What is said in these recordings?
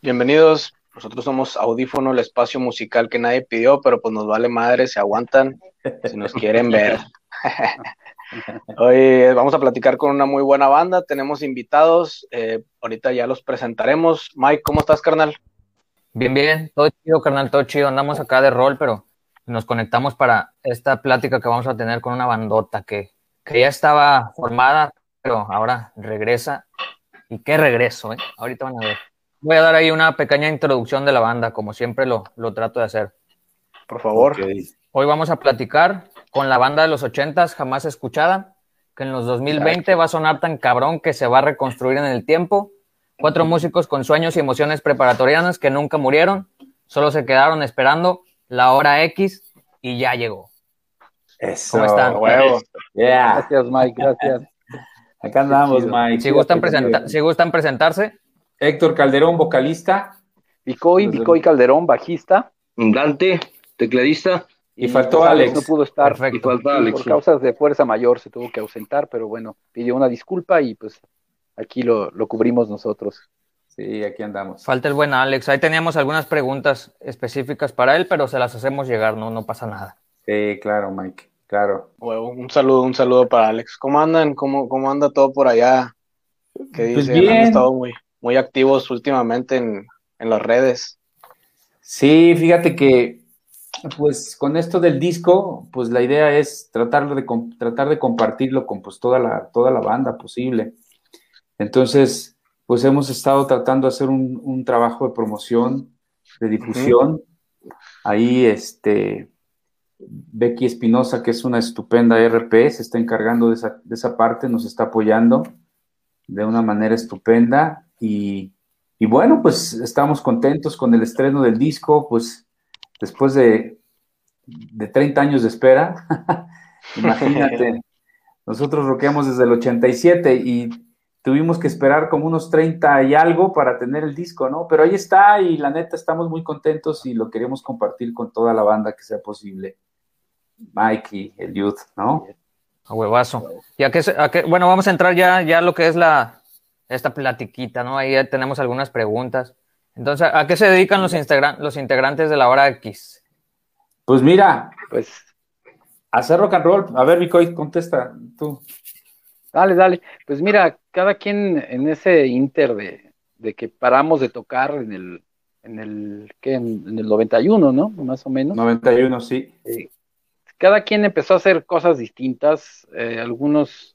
Bienvenidos. Nosotros somos Audífono, el espacio musical que nadie pidió, pero pues nos vale madre, se aguantan si nos quieren ver. Hoy vamos a platicar con una muy buena banda, tenemos invitados, eh, ahorita ya los presentaremos. Mike, ¿cómo estás, carnal? Bien, bien, todo chido, carnal, todo chido. Andamos acá de rol, pero nos conectamos para esta plática que vamos a tener con una bandota que, que ya estaba formada, pero ahora regresa. ¿Y qué regreso? Eh? Ahorita van a ver. Voy a dar ahí una pequeña introducción de la banda, como siempre lo, lo trato de hacer. Por favor. Hoy vamos a platicar con la banda de los ochentas jamás escuchada, que en los 2020 va a sonar tan cabrón que se va a reconstruir en el tiempo. Cuatro músicos con sueños y emociones preparatorianas que nunca murieron, solo se quedaron esperando la hora X y ya llegó. Eso. ¿Cómo están? Huevo. Yeah. Gracias, Mike, gracias. Acá andamos, Mike. Si gustan, presenta- si gustan presentarse, Héctor Calderón, vocalista. Vicoy, Vicoy Calderón, bajista. Dante, tecladista, Y faltó pues, Alex. No pudo estar. y perfecto. Sí, Alex. por sí. causas de fuerza mayor se tuvo que ausentar, pero bueno, pidió una disculpa y pues aquí lo, lo cubrimos nosotros. Sí, aquí andamos. Falta el buen Alex. Ahí teníamos algunas preguntas específicas para él, pero se las hacemos llegar, no, no pasa nada. Sí, claro, Mike. Claro. Un saludo, un saludo para Alex. ¿Cómo andan? ¿Cómo, cómo anda todo por allá? ¿Qué Pues bien. Han estado muy, muy activos últimamente en, en las redes. Sí, fíjate que, pues, con esto del disco, pues la idea es tratar de, tratar de compartirlo con pues toda la, toda la banda posible. Entonces, pues hemos estado tratando de hacer un, un trabajo de promoción, de difusión. Ahí, este, Becky Espinosa, que es una estupenda RP, se está encargando de esa, de esa parte, nos está apoyando de una manera estupenda y, y bueno, pues estamos contentos con el estreno del disco, pues después de, de 30 años de espera, imagínate, nosotros rockeamos desde el 87 y tuvimos que esperar como unos 30 y algo para tener el disco, ¿no? Pero ahí está y la neta estamos muy contentos y lo queremos compartir con toda la banda que sea posible. Mike y el Youth, ¿no? A huevazo. Y a a qué- bueno, vamos a entrar ya, ya a lo que es la, esta platiquita, ¿no? Ahí ya tenemos algunas preguntas. Entonces, ¿a qué se dedican los, integra- los integrantes de la hora X? Pues mira, Pues hacer rock and roll. A ver, Vicoy, contesta tú. dale, dale. Pues mira, cada quien en ese inter de, de que paramos de tocar en el, en el, ¿qué? En, en el 91, ¿no? Más o menos. 91, sí. cada quien empezó a hacer cosas distintas. eh, algunos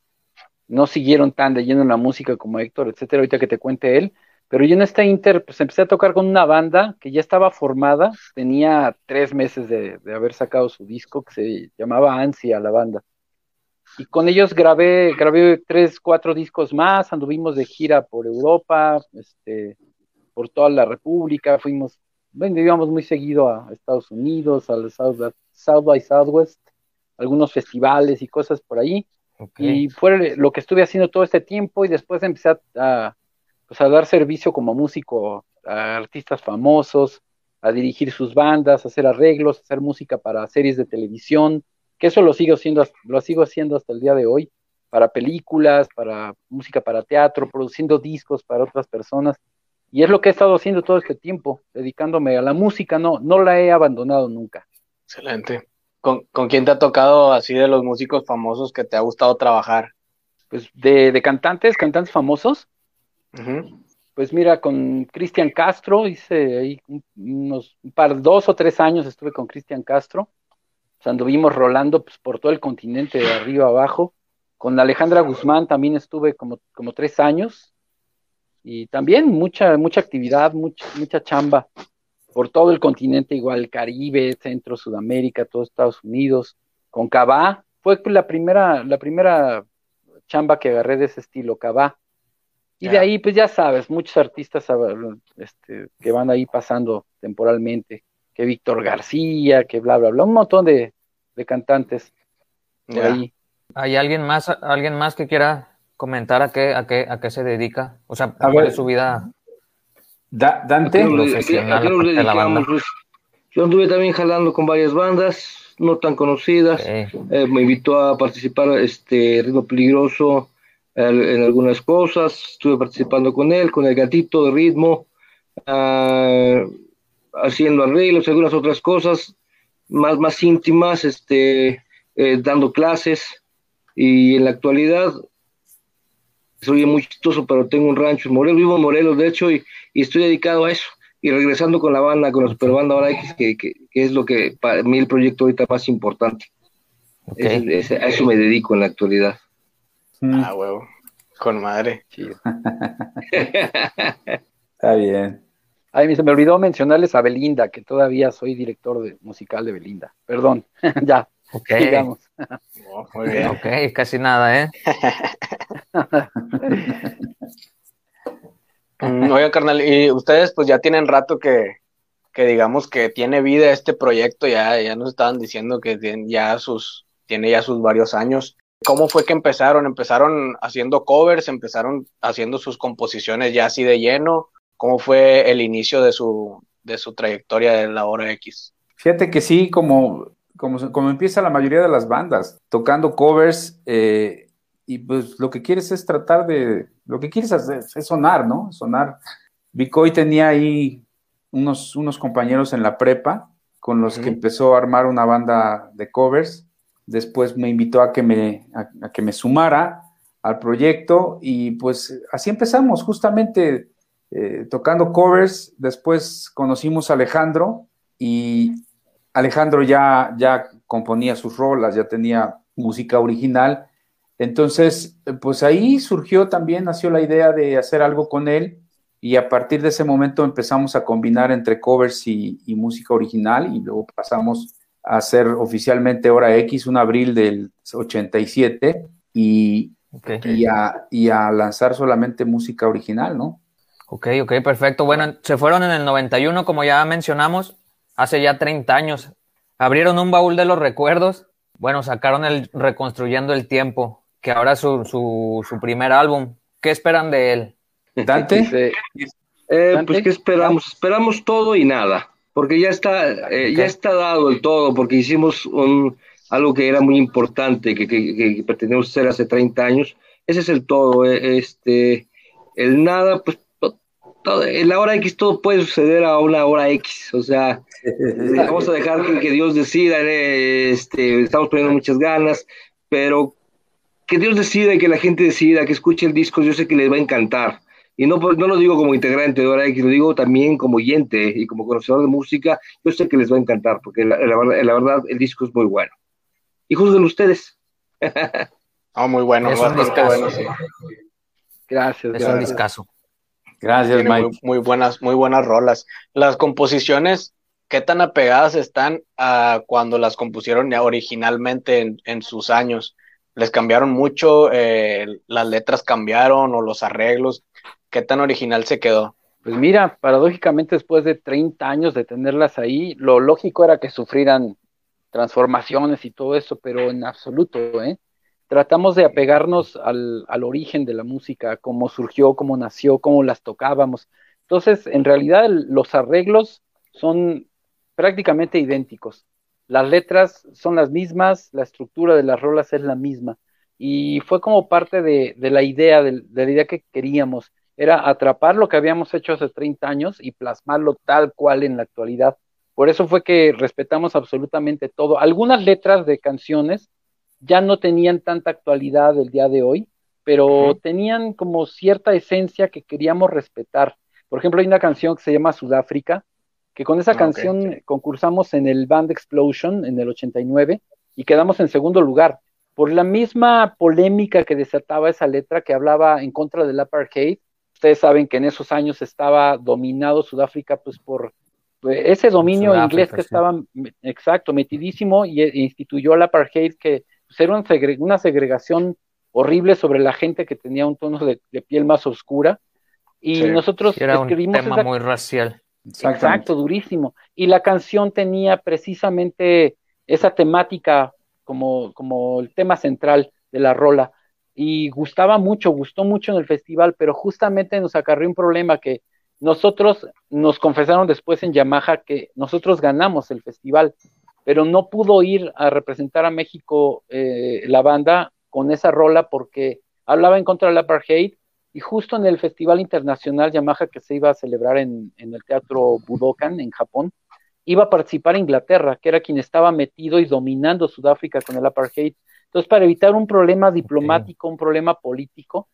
no siguieron tan de lleno en la música como Héctor, etcétera, ahorita que te cuente él. Pero yo en este Inter, pues empecé a tocar con una banda que ya estaba formada, tenía tres meses de, de haber sacado su disco, que se llamaba Ansia, la banda. Y con ellos grabé, grabé tres, cuatro discos más, anduvimos de gira por Europa, este, por toda la República, fuimos, bueno, íbamos muy seguido a Estados Unidos, al South, South by Southwest, algunos festivales y cosas por ahí. Y fue lo que estuve haciendo todo este tiempo y después empecé a, a, pues a dar servicio como músico a artistas famosos, a dirigir sus bandas, a hacer arreglos, a hacer música para series de televisión, que eso lo sigo haciendo, lo sigo haciendo hasta el día de hoy, para películas, para música para teatro, produciendo discos para otras personas. Y es lo que he estado haciendo todo este tiempo, dedicándome a la música, no, no la he abandonado nunca. Excelente. ¿Con, ¿Con quién te ha tocado así de los músicos famosos que te ha gustado trabajar? Pues de, de cantantes, cantantes famosos. Pues mira, con Cristian Castro hice ahí un- unos un par, dos o tres años estuve con Cristian Castro. O sea, anduvimos rolando pues, por todo el continente, de arriba a abajo. Con Alejandra Guzmán también estuve como, como tres años. Y también mucha, mucha actividad, mucha, mucha chamba por todo el continente, igual Caribe, Centro, Sudamérica, todo Estados Unidos. Con Cabá, fue la primera, la primera chamba que agarré de ese estilo, Cabá. Y de ahí, pues ya sabes, muchos artistas este, que van ahí pasando temporalmente, que Víctor García, que bla, bla, bla, un montón de, de cantantes por Ya. ahí. ¿Hay alguien más, alguien más que quiera comentar a qué, a qué, a qué se dedica? O sea, A ¿cuál ver. es su vida? Da- ¿A Dante, profesional, la banda. yo anduve también jalando con varias bandas, no tan conocidas. Eh, Eh, me invitó a participar este Ritmo Peligroso eh, en algunas cosas. Estuve participando con él, con el gatito de ritmo. ah, haciendo arreglos, algunas otras cosas más, más íntimas, este, eh, dando clases. Y en la actualidad, soy muy chistoso, pero tengo un rancho en Morelos, vivo en Morelos, de hecho, y, estoy dedicado a eso. Y regresando con la banda, con la Superbanda ahora X, que, que, es lo que para mí el proyecto ahorita más importante. a eso me dedico en la actualidad. Ah, huevo. Con madre. Está bien. Ay, se me olvidó mencionarles a Belinda, que todavía soy director de, musical de Belinda. Perdón, ya. Ok. Digamos. muy bien. Ok, casi nada, ¿eh? Mm, oiga, carnal, y ustedes pues ya tienen rato que, que digamos que tiene vida este proyecto, ya, ya nos estaban diciendo que ya sus, tiene ya sus varios años. ¿Cómo fue que empezaron? ¿Empezaron haciendo covers? ¿Empezaron haciendo sus composiciones ya así de lleno? ¿Cómo fue el inicio de su, de su trayectoria de la hora X? Fíjate que sí, como, como, como empieza la mayoría de las bandas, tocando covers, eh, y pues lo que quieres es tratar de, lo que quieres hacer es sonar, ¿no? Sonar. Vicoy tenía ahí unos, unos compañeros en la prepa con los que empezó a armar una banda de covers después me invitó a que me, a, que me sumara al proyecto y pues así empezamos, justamente eh, tocando covers, después conocimos a Alejandro y Alejandro ya, ya componía sus rolas, ya tenía música original, entonces pues ahí surgió también, nació la idea de hacer algo con él. Y a partir de ese momento empezamos a combinar entre covers y, y música original. Y luego pasamos a hacer oficialmente Hora X un abril del 87 y, y, a, y a lanzar solamente música original, ¿no? Ok, ok, perfecto. Bueno, se fueron en el 91, como ya mencionamos, hace ya 30 años. Abrieron un baúl de los recuerdos. Bueno, sacaron el Reconstruyendo el Tiempo, que ahora es su, su, su primer álbum. ¿Qué esperan de él? Dante. Eh, pues, ¿qué esperamos? Esperamos todo y nada porque ya está, eh, ya está dado el todo, porque hicimos un, algo que era muy importante, que, que, que pretendíamos hacer hace 30 años. Ese es el todo, eh, este, el nada, pues todo, en la hora X todo puede suceder a una hora X, o sea, vamos a dejar que, Dios decida, eh, este, estamos poniendo muchas ganas, pero que Dios decida y que la gente decida, que escuche el disco, yo sé que les va a encantar. Y no, no lo digo como integrante de Hora X, lo digo también como oyente y como conocedor de música. Yo sé que les va a encantar, porque la, verdad, el disco es muy bueno. Y juzguen ustedes. oh, muy bueno. Es un discazo. Gracias. Es un discazo. Gracias, Mike. Muy, buenas, muy buenas rolas. Las composiciones, ¿qué tan apegadas están a cuando las compusieron originalmente en, sus años? ¿Les cambiaron mucho? Eh, ¿Las letras cambiaron o los arreglos? ¿Qué tan original se quedó? Pues mira, paradójicamente después de 30 años de tenerlas ahí, lo lógico era que sufrieran transformaciones y todo eso, pero en absoluto, ¿eh? Tratamos de apegarnos al, al origen de la música, cómo surgió, cómo nació, cómo las tocábamos. Entonces, en realidad los arreglos son prácticamente idénticos. Las letras son las mismas, la estructura de las rolas es la misma. Y fue como parte de, de la idea, de, de la idea que queríamos era atrapar lo que habíamos hecho hace 30 años y plasmarlo tal cual en la actualidad. Por eso fue que respetamos absolutamente todo. Algunas letras de canciones ya no tenían tanta actualidad el día de hoy, pero tenían como cierta esencia que queríamos respetar. Por ejemplo, hay una canción que se llama Sudáfrica, que con esa ah, canción concursamos en el Band Explosion en el 89 y quedamos en segundo lugar. Por la misma polémica que desataba esa letra que hablaba en contra del apartheid, ustedes saben que en esos años estaba dominado Sudáfrica pues por pues, ese dominio inglés que estaba exacto metidísimo y, e instituyó la apartheid que pues, era una, segregación horrible sobre la gente que tenía un tono de, piel más oscura. Y nosotros era escribimos un tema muy racial. Exacto durísimo. Y la canción tenía precisamente esa temática como como el tema central de la rola. Y gustaba mucho, gustó mucho en el festival, pero justamente nos acarrió un problema que nosotros nos confesaron después en Yamaha que nosotros ganamos el festival, pero no pudo ir a representar a México eh, la banda con esa rola porque hablaba en contra del apartheid y justo en el Festival Internacional Yamaha que se iba a celebrar en, en el Teatro Budokan en Japón, iba a participar Inglaterra, que era quien estaba metido y dominando Sudáfrica con el apartheid. Entonces, para evitar un problema diplomático, un problema político,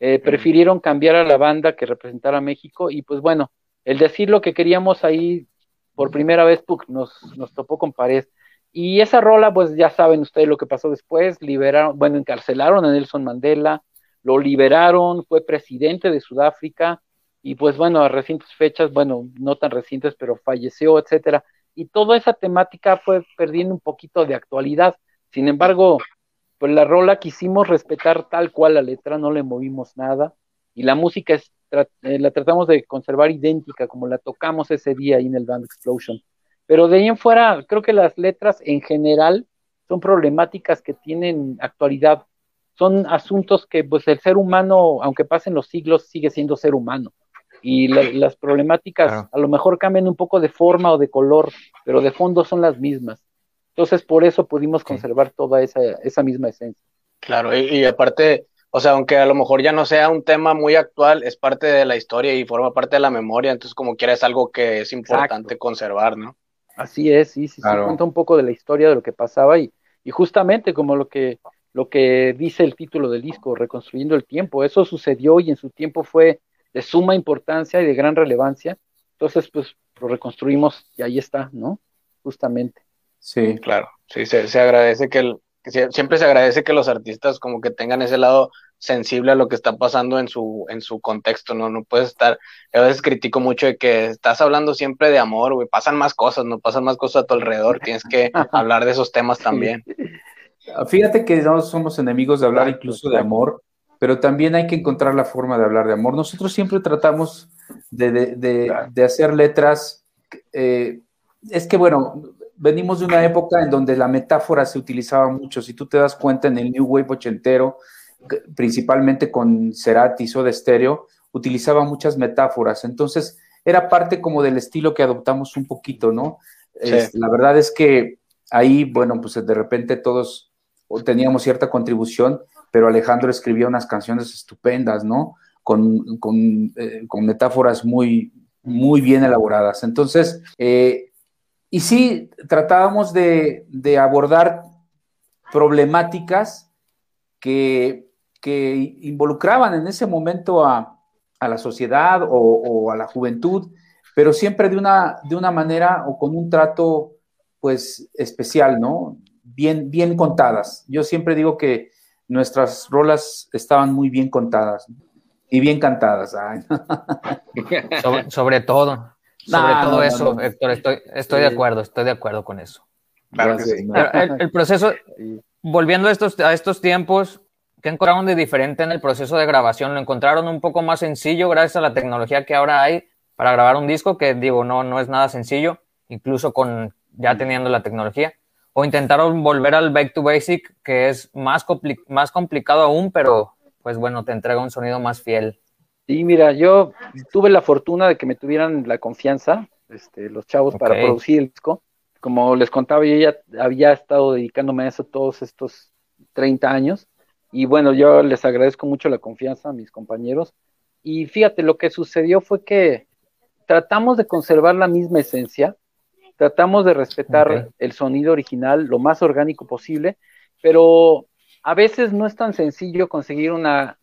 eh, prefirieron cambiar a la banda que representara a México y pues bueno, el decir lo que queríamos ahí por primera vez nos, nos topó con pared. Y esa rola, pues ya saben ustedes lo que pasó después, liberaron, bueno, encarcelaron a Nelson Mandela, lo liberaron, fue presidente de Sudáfrica, y pues bueno, a recientes fechas, bueno, no tan recientes, pero falleció, etcétera. Y toda esa temática fue perdiendo un poquito de actualidad. Sin embargo, pues la rola quisimos respetar tal cual la letra, no le movimos nada. Y la música es, eh, la tratamos de conservar idéntica como la tocamos ese día ahí en el Band Explosion. Pero de ahí en fuera, creo que las letras en general son problemáticas que tienen actualidad. Son asuntos que pues el ser humano, aunque pasen los siglos, sigue siendo ser humano y las problemáticas a lo mejor cambian un poco de forma o de color, pero de fondo son las mismas. Entonces, por eso pudimos conservar toda esa, esa misma esencia. Claro, y, aparte, o sea, aunque a lo mejor ya no sea un tema muy actual, es parte de la historia y forma parte de la memoria, entonces como quiera es algo que es importante conservar, ¿no? Así es, sí, sí, sí, cuenta un poco de la historia de lo que pasaba y, y justamente como lo que, lo que dice el título del disco, Reconstruyendo el Tiempo, eso sucedió y en su tiempo fue de suma importancia y de gran relevancia. Entonces, pues lo reconstruimos y ahí está, ¿no? Justamente. Sí, claro. Sí, se, se agradece que, el, siempre se agradece que los artistas como que tengan ese lado sensible a lo que está pasando en su, en su contexto, ¿no? No puedes estar, a veces critico mucho de que estás hablando siempre de amor, güey, pasan más cosas, no pasan más cosas a tu alrededor, tienes que hablar de esos temas también. Fíjate que no somos enemigos de hablar incluso de amor, pero también hay que encontrar la forma de hablar de amor. Nosotros siempre tratamos de, hacer letras, eh, es que bueno, venimos de una época en donde la metáfora se utilizaba mucho, si tú te das cuenta en el New Wave ochentero, principalmente con Cerati, de Stereo, utilizaba muchas metáforas, entonces era parte como del estilo que adoptamos un poquito, ¿no? la verdad es que ahí, bueno, pues de repente todos teníamos cierta contribución, pero Alejandro escribía unas canciones estupendas, ¿no? Con, eh, metáforas muy, muy bien elaboradas. Entonces, eh, y sí, tratábamos de, abordar problemáticas que, involucraban en ese momento a, la sociedad o, a la juventud, pero siempre de una, de una manera o con un trato, pues, especial, ¿no? Bien, bien contadas. Yo siempre digo que nuestras rolas estaban muy bien contadas y bien cantadas. sobre, todo, sobre todo eso, Héctor, estoy, estoy de acuerdo, estoy de acuerdo con eso. el, proceso, volviendo a estos, a estos tiempos, ¿qué encontraron de diferente en el proceso de grabación? ¿Lo encontraron un poco más sencillo gracias a la tecnología que ahora hay para grabar un disco? Que digo, no, no es nada sencillo, incluso con ya teniendo la tecnología o intentaron volver al back to basic, que es más, más complicado aún, pero pues bueno, te entrega un sonido más fiel. Sí, mira, yo tuve la fortuna de que me tuvieran la confianza, este, los chavos, para producir el disco. Como les contaba, yo ya había estado dedicándome a eso todos estos 30 años. Y bueno, yo les agradezco mucho la confianza a mis compañeros. Y fíjate, lo que sucedió fue que tratamos de conservar la misma esencia, Tratamos de respetar el sonido original lo más orgánico posible, pero a veces no es tan sencillo conseguir una,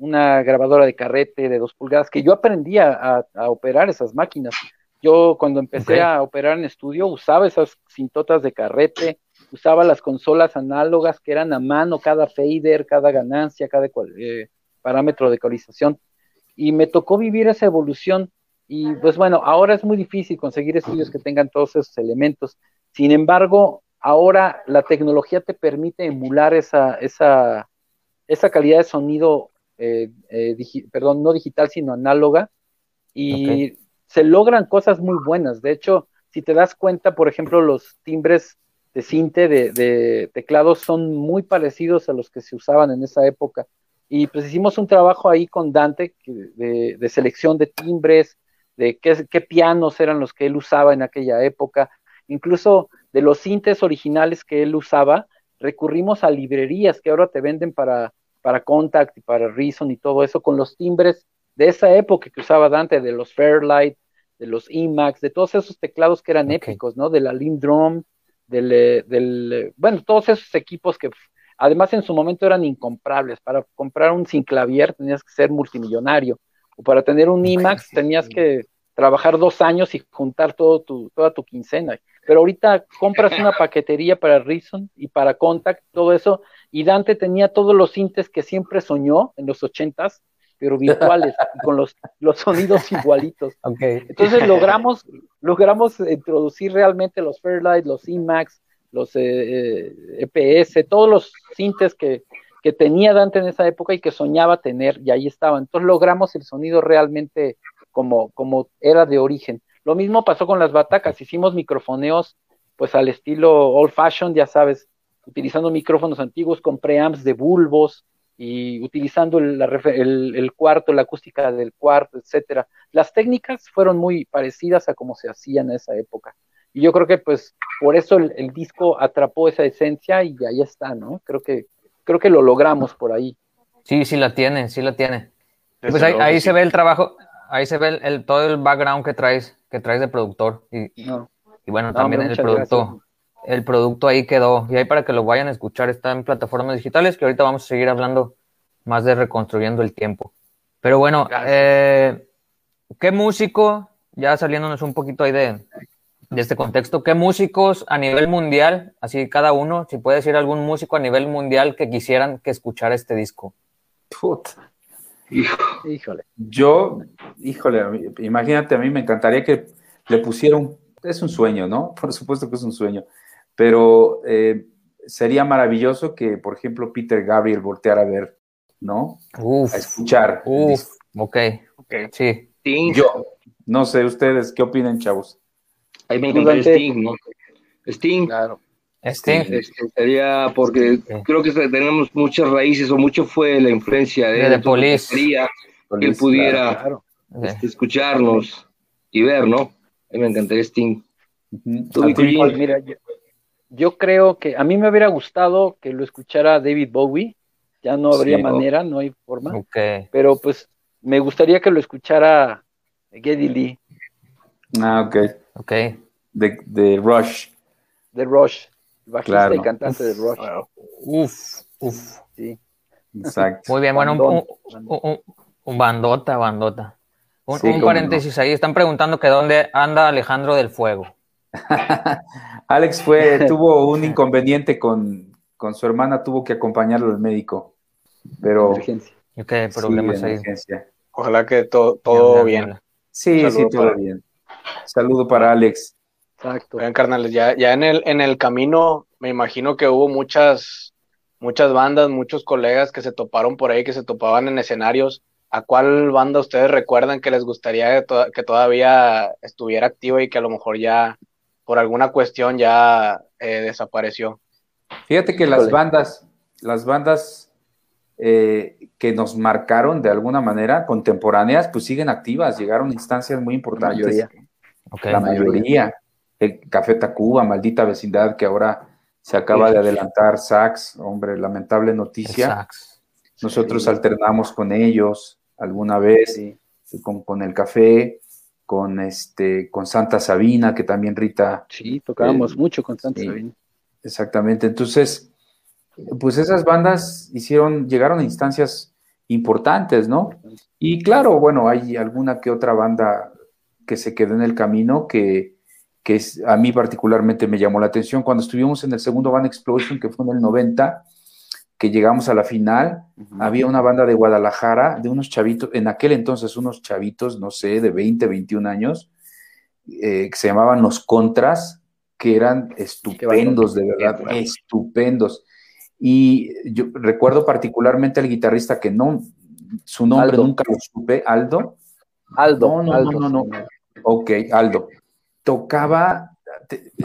grabadora de carrete de dos pulgadas, que yo aprendí a, operar esas máquinas. Yo cuando empecé a operar en estudio usaba esas cintotas de carrete, usaba las consolas análogas que eran a mano, cada fader, cada ganancia, cada eh, parámetro de ecualización. Y me tocó vivir esa evolución y pues bueno, ahora es muy difícil conseguir estudios que tengan todos esos elementos. Sin embargo, ahora la tecnología te permite emular esa, esa, esa calidad de sonido, eh, eh, perdón, no digital, sino análoga, y se logran cosas muy buenas. De hecho, si te das cuenta, por ejemplo, los timbres de cinte de, de teclados son muy parecidos a los que se usaban en esa época. Y pues hicimos un trabajo ahí con Dante de, de selección de timbres, de qué, pianos eran los que él usaba en aquella época, incluso de los sintes originales que él usaba, recurrimos a librerías que ahora te venden para, para Contact y para Reason y todo eso, con los timbres de esa época que usaba Dante, de los Fairlight, de los Emacs, de todos esos teclados que eran épicos, ¿no? De la Lindrum, del, eh, del, eh, bueno, todos esos equipos que además en su momento eran incomprables. Para comprar un sin clavier tenías que ser multimillonario, o para tener un Emacs tenías que trabajar dos años y juntar todo tu, toda tu quincena. Pero ahorita compras una paquetería para Reason y para Contact, todo eso, y Dante tenía todos los sintes que siempre soñó en los ochentas, pero virtuales, con los, los sonidos igualitos. Entonces logramos, logramos introducir realmente los Fairlight, los Emacs, los EPS, eh, e todos los sintes que, que tenía Dante en esa época y que soñaba tener, y ahí estaban. Entonces logramos el sonido realmente como, como era de origen. Lo mismo pasó con las batacas, hicimos microfoneos pues al estilo old fashion, ya sabes, utilizando micrófonos antiguos con preamps de bulbos y utilizando el, el, cuarto, la acústica del cuarto, etcétera. Las técnicas fueron muy parecidas a como se hacían en esa época. Y yo creo que pues por eso el, el, disco atrapó esa esencia y ahí está, ¿no? Creo que, creo que lo logramos por ahí. Sí, sí la tiene, sí la tiene. Pues ahí, ahí se ve el trabajo, ahí se ve el, todo el background que traes, que traes de productor. Y, y bueno, también el producto, el producto ahí quedó. Y ahí para que lo vayan a escuchar, está en plataformas digitales, que ahorita vamos a seguir hablando más de reconstruyendo el tiempo. Pero bueno, eh, ¿qué músico, ya saliéndonos un poquito ahí de, de este contexto, qué músicos a nivel mundial, así cada uno, si puede decir algún músico a nivel mundial que quisieran que escuchara este disco? Híjole. Yo, híjole, imagínate, a mí me encantaría que le pusiera un, es un sueño, ¿no? Por supuesto que es un sueño, pero eh, sería maravilloso que, por ejemplo, Peter Gabriel volteara a ver, ¿no? a escuchar. Uf, ok, ok, sí. Yo, no sé, ustedes, ¿qué opinan, chavos? Ahí me encantaría Sting, ¿no? Sting. Claro. Sting. Este, sería porque creo que tenemos muchas raíces o mucho fue la influencia de, de que pudiera este, escucharnos y ver, ¿no? A mí me encantaría Sting. mira, yo, creo que a mí me hubiera gustado que lo escuchara David Bowie. Ya no habría manera, no hay forma. Pero pues me gustaría que lo escuchara Geddy Lee. Ah, ok. Ok. De, de Rush. De Rush bajista y cantante de Rush. Uf, uf. Sí. Exacto. Muy bien, bueno, un, bandota, bandota. Un, paréntesis ahí, están preguntando que dónde anda Alejandro del Fuego. Alex fue, tuvo un inconveniente con, con, su hermana, tuvo que acompañarlo al médico. Pero. Emergencia. Ok, problemas ahí. Ojalá que todo bien. Sí, sí, todo bien. Saludo para Alex. Exacto. Vean, carnales, ya, ya en el, en el camino me imagino que hubo muchas, muchas bandas, muchos colegas que se toparon por ahí, que se topaban en escenarios. ¿A cuál banda ustedes recuerdan que les gustaría que, todavía estuviera activa y que a lo mejor ya por alguna cuestión ya eh, desapareció? Fíjate que las bandas, las bandas eh, que nos marcaron de alguna manera contemporáneas, pues siguen activas, llegaron a instancias muy importantes. La mayoría. la mayoría. Café Tacuba, maldita vecindad, que ahora se acaba de adelantar Sax, hombre, lamentable noticia. Nosotros alternamos con ellos alguna vez, con, el café, con este, con Santa Sabina, que también Rita. Sí, tocábamos eh, mucho con Santa Sabina. Exactamente. Entonces, pues esas bandas hicieron, llegaron a instancias importantes, ¿no? Y claro, bueno, hay alguna que otra banda que se quedó en el camino que, que a mí particularmente me llamó la atención. Cuando estuvimos en el segundo Van Explosion, que fue en el 90, que llegamos a la final, había una banda de Guadalajara, de unos chavitos, en aquel entonces unos chavitos, no sé, de 20, 21 años, eh, que se llamaban Los Contras, que eran estupendos, de verdad, estupendos. Y yo recuerdo particularmente al guitarrista que no, su nombre nunca lo supe, Aldo. Aldo. No, no, no, no. Ok, Aldo tocaba,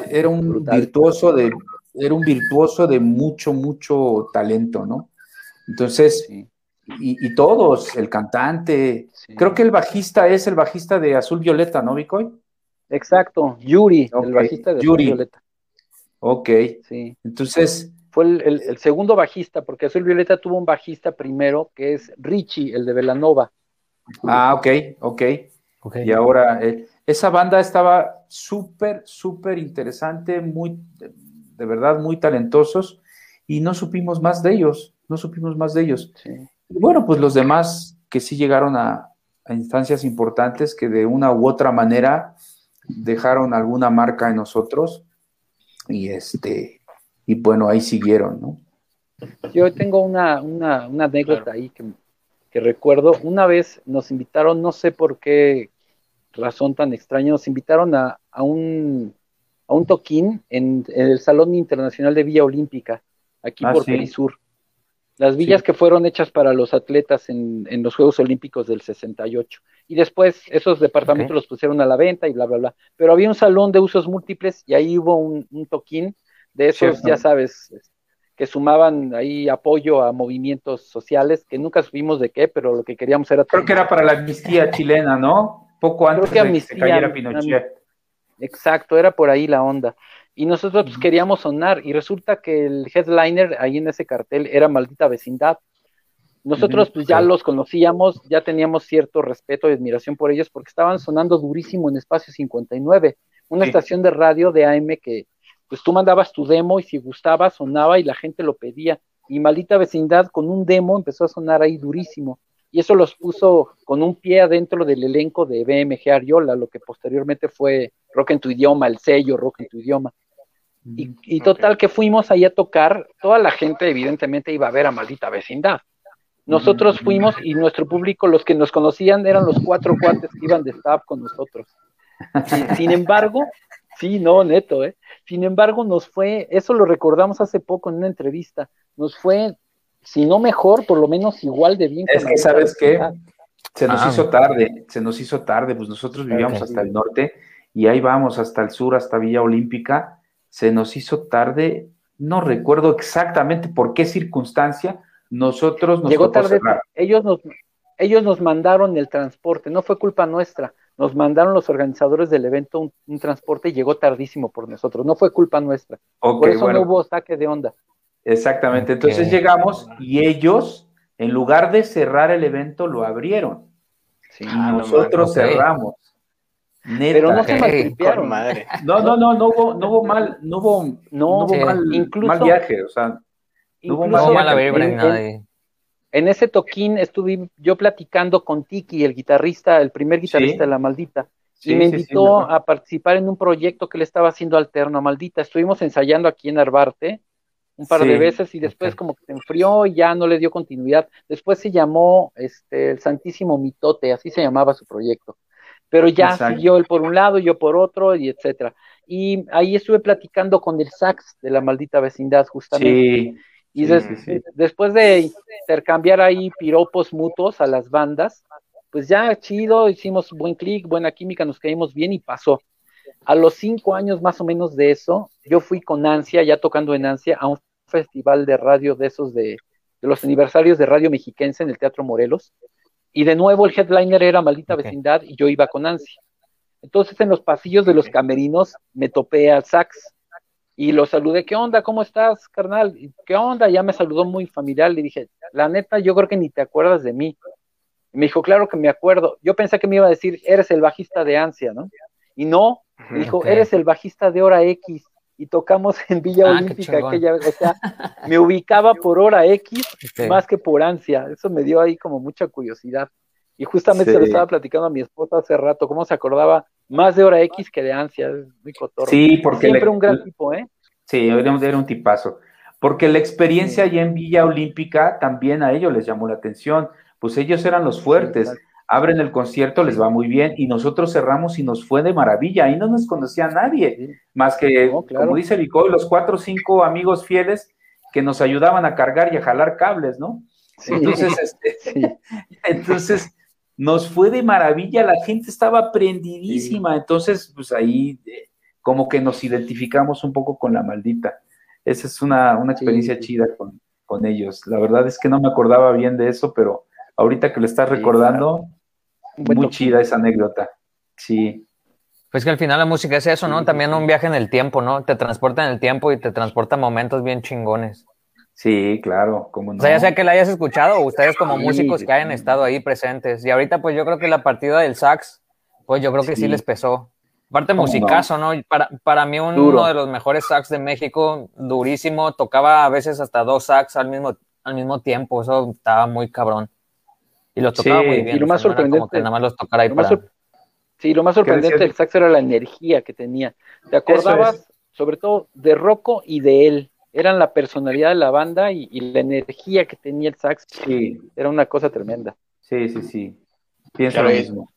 era un virtuoso de, era un virtuoso de mucho, mucho talento, ¿no? Entonces, y, todos, el cantante, creo que el bajista es el bajista de Azul Violeta, ¿no, Vicoy? Exacto, Yuri, el bajista de Azul Violeta. Ok, sí. Entonces... Fue el, segundo bajista, porque Azul Violeta tuvo un bajista primero, que es Richie, el de Velanova. Ah, ok, ok. okay. Y ahora, eh, esa banda estaba súper, súper interesante, muy, de verdad, muy talentosos, y no supimos más de ellos, no supimos más de ellos. Y bueno, pues los demás que sí llegaron a, a instancias importantes que de una u otra manera dejaron alguna marca en nosotros y este y bueno ahí siguieron no yo tengo una, una, anécdota ahí que, que, recuerdo. Una vez nos invitaron no sé por qué razón tan extraña. Nos invitaron a, a un a un toquín en, el salón internacional de Villa Olímpica aquí ah, por sí. las villas que fueron hechas para los atletas en, en, los Juegos Olímpicos del 68 y después esos departamentos los pusieron a la venta y bla, bla, bla. Pero había un salón de usos múltiples y ahí hubo un, toquín de esos, ya sabes, que sumaban ahí apoyo a movimientos sociales, que nunca supimos de qué, pero lo que queríamos era... Creo que era para la amnistía chilena, ¿no? Poco antes de que cayera Pinochet. Exacto, era por ahí la onda. Y nosotros pues, queríamos sonar, y resulta que el headliner ahí en ese cartel era Maldita Vecindad. Nosotros pues ya los conocíamos, ya teníamos cierto respeto y admiración por ellos porque estaban sonando durísimo en Espacio 59, una estación de radio de AM que pues tú mandabas tu demo y si gustaba sonaba y la gente lo pedía. Y maldita vecindad con un demo empezó a sonar ahí durísimo. Y eso los puso con un pie adentro del elenco de BMG Ariola, lo que posteriormente fue Rock en tu idioma, el sello Rock en tu idioma. Y, y total que fuimos ahí a tocar, toda la gente evidentemente iba a ver a maldita vecindad. Nosotros fuimos y nuestro público, los que nos conocían, eran los cuatro cuates que iban de staff con nosotros. sin embargo, sí, no, neto, ¿eh? Sin embargo, nos fue, eso lo recordamos hace poco en una entrevista, nos fue, si no mejor, por lo menos igual de bien. Es que, ¿sabes qué? Se nos ah. hizo tarde, se nos hizo tarde, pues nosotros vivíamos hasta el norte y ahí vamos hasta el sur, hasta Villa Olímpica, se nos hizo tarde, no recuerdo exactamente por qué circunstancia, nosotros nos Llegó tarde, ellos nos, ellos nos mandaron el transporte, no fue culpa nuestra, nos mandaron los organizadores del evento un, transporte y llegó tardísimo por nosotros, no fue culpa nuestra. por eso no hubo saque de onda. Exactamente, entonces llegamos y ellos, en lugar de cerrar el evento, lo abrieron. Sí, nosotros cerramos. Pero no se maltripearon. No, no, no, no hubo, no hubo mal, no hubo, no, hubo mal, incluso, mal viaje, o sea, en, ese toquín estuve yo platicando con Tiki, el guitarrista, el primer guitarrista de La Maldita, y me invitó a participar en un proyecto que le estaba haciendo alterno a Maldita. Estuvimos ensayando aquí en Arbarte un par de veces y después como que se enfrió y ya no le dio continuidad. Después se llamó este, el Santísimo Mitote, así se llamaba su proyecto. Pero ya siguió él por un lado, yo por otro, y etcétera. Y ahí estuve platicando con el sax de la maldita vecindad, justamente. Y después de intercambiar ahí piropos mutuos a las bandas, pues ya chido, hicimos buen clic, buena química, nos caímos bien y pasó. A los cinco años más o menos de eso, yo fui con Ansia, ya tocando en Ansia, a un festival de radio de esos de, los aniversarios de Radio Mexiquense en el Teatro Morelos. Y de nuevo el headliner era Maldita Vecindad y yo iba con Ansia. Entonces en los pasillos de los camerinos me topé al sax y lo saludé, ¿qué onda? ¿Cómo estás, carnal? ¿Qué onda? Ya me saludó muy familiar, le dije, la neta, yo creo que ni te acuerdas de mí. me dijo, claro que me acuerdo. Yo pensé que me iba a decir, eres el bajista de Ansia, ¿no? Y no, me dijo, eres el bajista de Hora X. Y tocamos en Villa ah, Olímpica aquella vez. O sea, me ubicaba por Hora X más que por Ansia. Eso me dio ahí como mucha curiosidad. Y justamente se lo estaba platicando a mi esposa hace rato, cómo se acordaba más de hora X que de ansia, es muy cotorro. Sí, porque. Siempre un gran tipo, ¿eh? Sí, era un tipazo. Porque la experiencia allá en Villa Olímpica también a ellos les llamó la atención. Pues ellos eran los fuertes. Abren el concierto, les va muy bien, y nosotros cerramos y nos fue de maravilla. Ahí no nos conocía nadie, más que, como dice Vicoy, los cuatro o cinco amigos fieles que nos ayudaban a cargar y a jalar cables, ¿no? Entonces, este, entonces nos fue de maravilla, la gente estaba prendidísima, entonces pues ahí eh, como que nos identificamos un poco con la maldita. Esa es una, experiencia chida con, ellos. La verdad es que no me acordaba bien de eso, pero ahorita que lo estás recordando, muy chida esa anécdota. Sí. Pues que al final la música es eso, ¿no? También un viaje en el tiempo, ¿no? Te transporta en el tiempo y te transporta momentos bien chingones. Sí, claro, como no. O sea, ya sea que la hayas escuchado o ustedes como músicos que hayan estado ahí presentes. Y ahorita, pues yo creo que la partida del sax, pues yo creo que sí, les pesó. Aparte, musicazo, ¿no? Para, para mí, uno de los mejores sax de México, durísimo. Tocaba a veces hasta dos sax al mismo, al mismo tiempo. Eso estaba muy cabrón. Y los tocaba muy bien. Y lo más sorprendente. nada más los tocara ahí para... Sí, lo más sorprendente del sax era la energía que tenía. ¿Te acordabas, sobre todo, de Rocco y de él? eran la personalidad de la banda y, la energía que tenía el sax. Sí. Era una cosa tremenda. Sí, sí, sí. Pienso lo mismo.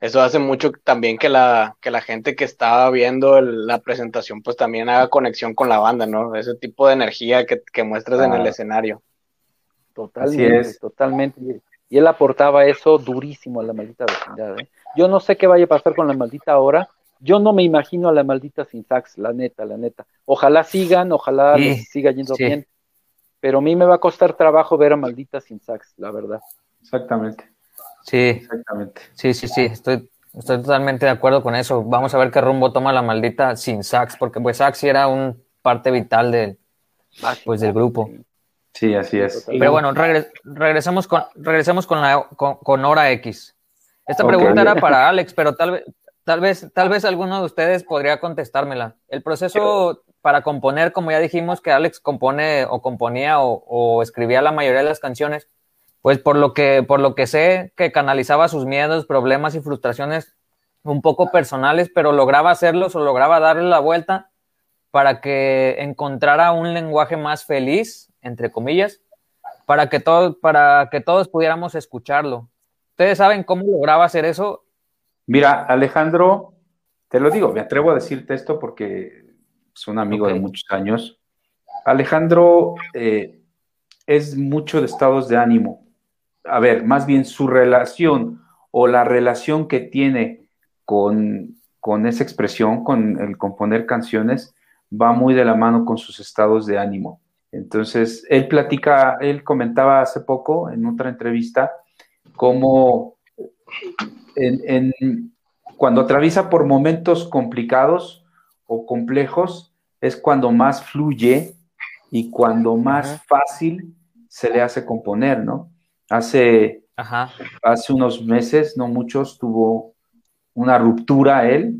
Eso hace mucho también que la, que la gente que estaba viendo la presentación pues también haga conexión con la banda, ¿no? Ese tipo de energía que, muestras en el escenario. Totalmente, totalmente. Y él aportaba eso durísimo a la maldita vecindad. ¿eh? Yo no sé qué vaya a pasar con la maldita ahora, yo no me imagino a la maldita sin sax, la neta, la neta. Ojalá sigan, ojalá siga yendo bien. Pero a mí me va a costar trabajo ver a maldita sin sax, la verdad. Exactamente. Sí. Exactamente. Sí, sí, sí. Estoy, estoy totalmente de acuerdo con eso. Vamos a ver qué rumbo toma la maldita sin sax, porque pues sax era un parte vital del, pues, del grupo. Sí, así es. Pero bueno, regresemos con, regresemos con, la, con, Hora X. Esta pregunta era para Alex, pero tal vez, Tal vez, tal vez alguno de ustedes podría contestármela. El proceso para componer, como ya dijimos, que Alex compone o componía o, escribía la mayoría de las canciones, pues por lo que, por lo que sé, que canalizaba sus miedos, problemas y frustraciones un poco personales, pero lograba hacerlos o lograba darle la vuelta para que encontrara un lenguaje más feliz, entre comillas, para que, todo, para que todos pudiéramos escucharlo. ¿Ustedes saben cómo lograba hacer eso? Mira, Alejandro, te lo digo, me atrevo a decirte esto porque es un amigo de muchos años. Alejandro eh, es mucho de estados de ánimo. A ver, más bien su relación o la relación que tiene con, con esa expresión, con el componer canciones, va muy de la mano con sus estados de ánimo. Entonces, él platica, él comentaba hace poco en otra entrevista cómo en, cuando atraviesa por momentos complicados o complejos, es cuando más fluye y cuando más fácil se le hace componer, ¿no? Hace, hace unos meses, no muchos, tuvo una ruptura él,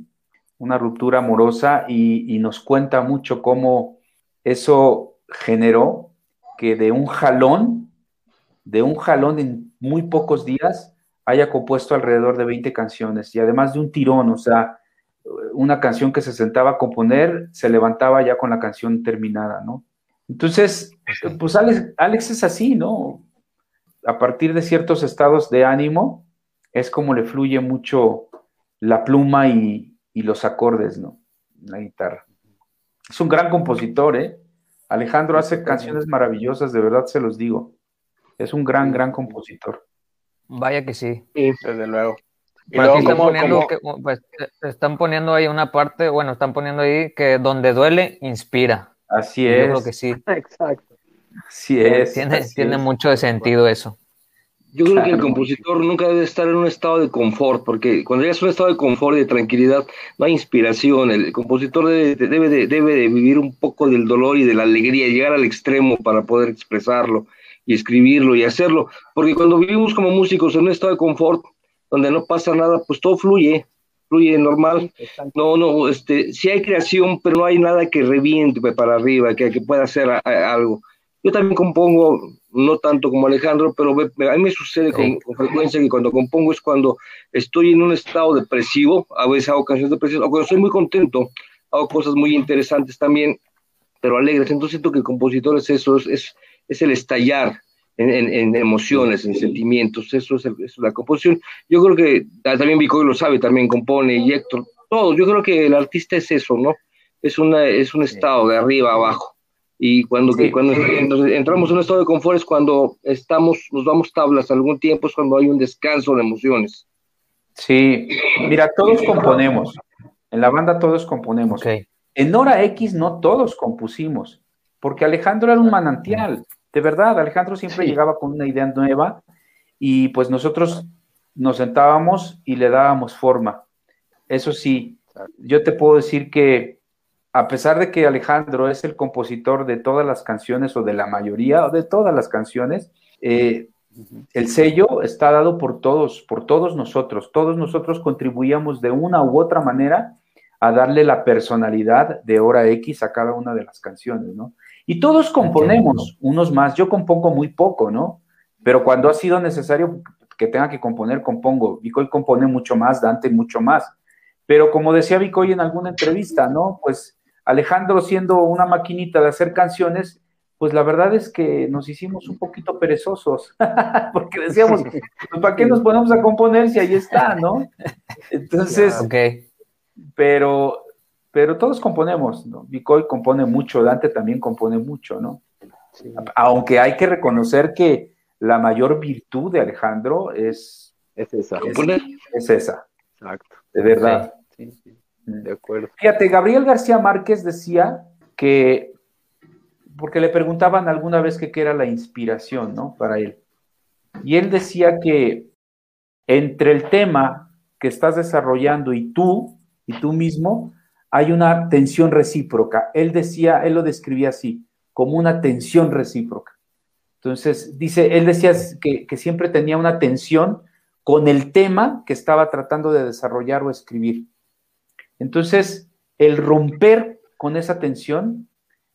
una ruptura amorosa y, y nos cuenta mucho cómo eso generó que de un jalón, de un jalón en muy pocos días, haya compuesto alrededor de 20 canciones y además de un tirón, o sea, una canción que se sentaba a componer, se levantaba ya con la canción terminada, ¿no? Entonces, pues Alex, es así, ¿no? A partir de ciertos estados de ánimo, es como le fluye mucho la pluma y, los acordes, ¿no? La guitarra. Es un gran compositor, ¿eh? Alejandro hace canciones maravillosas, de verdad se los digo. Es un gran, gran compositor. Vaya que sí. Desde luego. están, poniendo pues, están poniendo ahí una parte, bueno, están poniendo ahí que donde duele, inspira. Así es. Yo creo que sí. Exacto. Así es. Tiene, tiene mucho de sentido eso. Yo creo que el compositor nunca debe estar en un estado de confort, porque cuando llegas a un estado de confort y de tranquilidad, no hay inspiración. El compositor debe, debe, de, debe de vivir un poco del dolor y de la alegría, llegar al extremo para poder expresarlo y escribirlo y hacerlo, porque cuando vivimos como músicos en un estado de confort, donde no pasa nada, pues todo fluye, fluye normal. No, no, este, sí hay creación, pero no hay nada que reviente para arriba, que, que pueda hacer algo. Yo también compongo, no tanto como Alejandro, pero a mí me sucede con, frecuencia que cuando compongo es cuando estoy en un estado depresivo, a veces hago canciones depresivas, o cuando estoy muy contento, hago cosas muy interesantes también, pero alegres. Entonces siento que el compositor es eso, es es el estallar en, emociones, en sentimientos, eso es, la composición. Yo creo que ah, también Vico lo sabe, también compone, y Héctor, todos, yo creo que el artista es eso, ¿no? Es, una, es un estado de arriba a abajo. Y cuando, cuando entramos en un estado de confort es cuando estamos, nos vamos tablas algún tiempo, es cuando hay un descanso de emociones. Sí, mira, todos componemos. En la banda todos componemos. En Hora X no todos compusimos porque Alejandro era un manantial, de verdad, Alejandro siempre llegaba con una idea nueva y pues nosotros nos sentábamos y le dábamos forma. Eso sí, yo te puedo decir que a pesar de que Alejandro es el compositor de todas las canciones o de la mayoría o de todas las canciones, eh, el sello está dado por todos, por todos nosotros. Todos nosotros contribuíamos de una u otra manera a darle la personalidad de hora X a cada una de las canciones, ¿no? Y todos componemos, unos más. Yo compongo muy poco, ¿no? Pero cuando ha sido necesario que tenga que componer, compongo. Vicoy compone mucho más, Dante mucho más. Pero como decía Vicoy en alguna entrevista, ¿no? Pues Alejandro siendo una maquinita de hacer canciones, pues la verdad es que nos hicimos un poquito perezosos, porque decíamos, pues, ¿para qué nos ponemos a componer si ahí está, no? Entonces, pero, pero todos componemos, ¿no? Vicoy compone mucho, Dante también compone mucho, ¿no? Aunque hay que reconocer que la mayor virtud de Alejandro es, es esa. Es, esa. Exacto. De verdad. Sí, sí, de acuerdo. Fíjate, Gabriel García Márquez decía que porque le preguntaban alguna vez qué era la inspiración, ¿no? Para él. Y él decía que entre el tema que estás desarrollando y tú, y tú mismo, hay una tensión recíproca. Él decía, él lo describía así, como una tensión recíproca. Entonces, dice, él decía que, que siempre tenía una tensión con el tema que estaba tratando de desarrollar o escribir. Entonces, el romper con esa tensión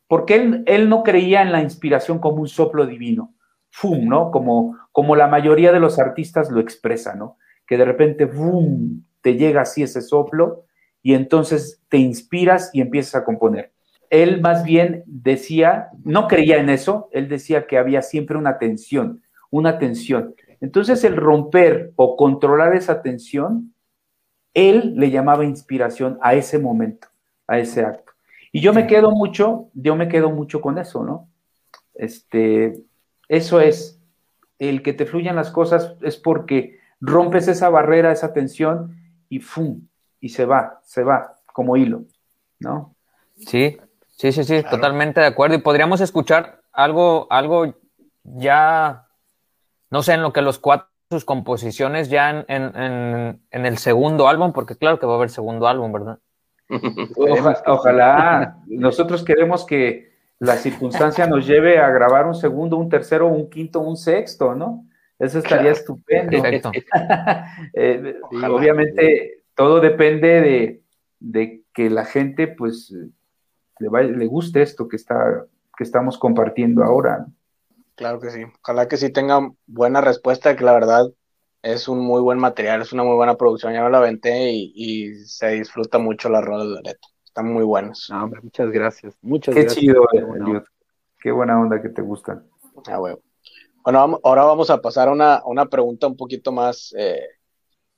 porque él, no creía en la inspiración como un soplo divino, ¡fum!, ¿no? Como, la mayoría de los artistas lo expresan, ¿no? Que de repente, ¡fum!, te llega así ese soplo y entonces te inspiras y empiezas a componer. Él más bien decía, no creía en eso, él decía que había siempre una tensión, una tensión. Entonces el romper o controlar esa tensión, él le llamaba inspiración a ese momento, a ese acto. Y yo me quedo mucho, yo me quedo mucho con eso, ¿no? Este, eso es, el que te fluyan las cosas es porque rompes esa barrera, esa tensión y ¡fum! Y se va, se va, como hilo, ¿no? Sí, sí, sí, sí, totalmente de acuerdo. Y podríamos escuchar algo, algo ya, no sé, en lo que los cuatro sus composiciones ya en el segundo álbum, porque claro que va a haber segundo álbum, ¿verdad? ojalá, nosotros queremos que la circunstancia nos lleve a grabar un segundo, un tercero, un quinto, un sexto, ¿no? Eso estaría estupendo. Eh, obviamente todo depende de, que la gente pues le, le guste esto que, está, que estamos compartiendo ahora. Claro que sí. Ojalá que sí tengan buena respuesta, que la verdad es un muy buen material, es una muy buena producción. Ya me la aventé y, se disfruta mucho la rola de Leto. Están muy buenos. muchas gracias. Muchas Qué gracias. chido, Qué buena onda que te gustan. Ah, bueno. bueno, ahora vamos a pasar a una, una pregunta un poquito más, eh,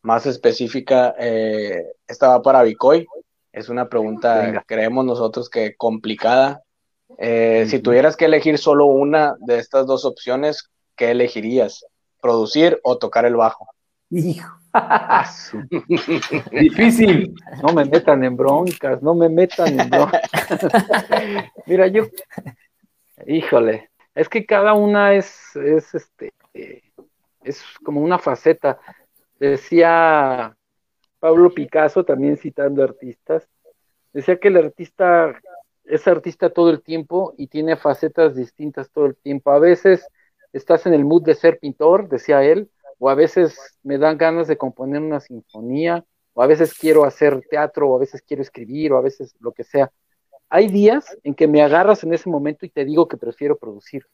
más específica. Eh, esta va para Bicoy. Es una pregunta, creemos nosotros que complicada. Eh, si tuvieras que elegir solo una de estas dos opciones, ¿qué elegirías? producir o tocar el bajo. Hijo. Difícil. No me metan en broncas, no me metan en broncas. Mira, yo, híjole, es que cada una es, es este, es como una faceta. Decía Pablo Picasso, también citando artistas, decía que el artista es artista todo el tiempo y tiene facetas distintas todo el tiempo. A veces estás en el mood de ser pintor, decía él, o a veces me dan ganas de componer una sinfonía, o a veces quiero hacer teatro, o a veces quiero escribir, o a veces lo que sea. Hay días en que me agarras en ese momento y te digo que prefiero producir,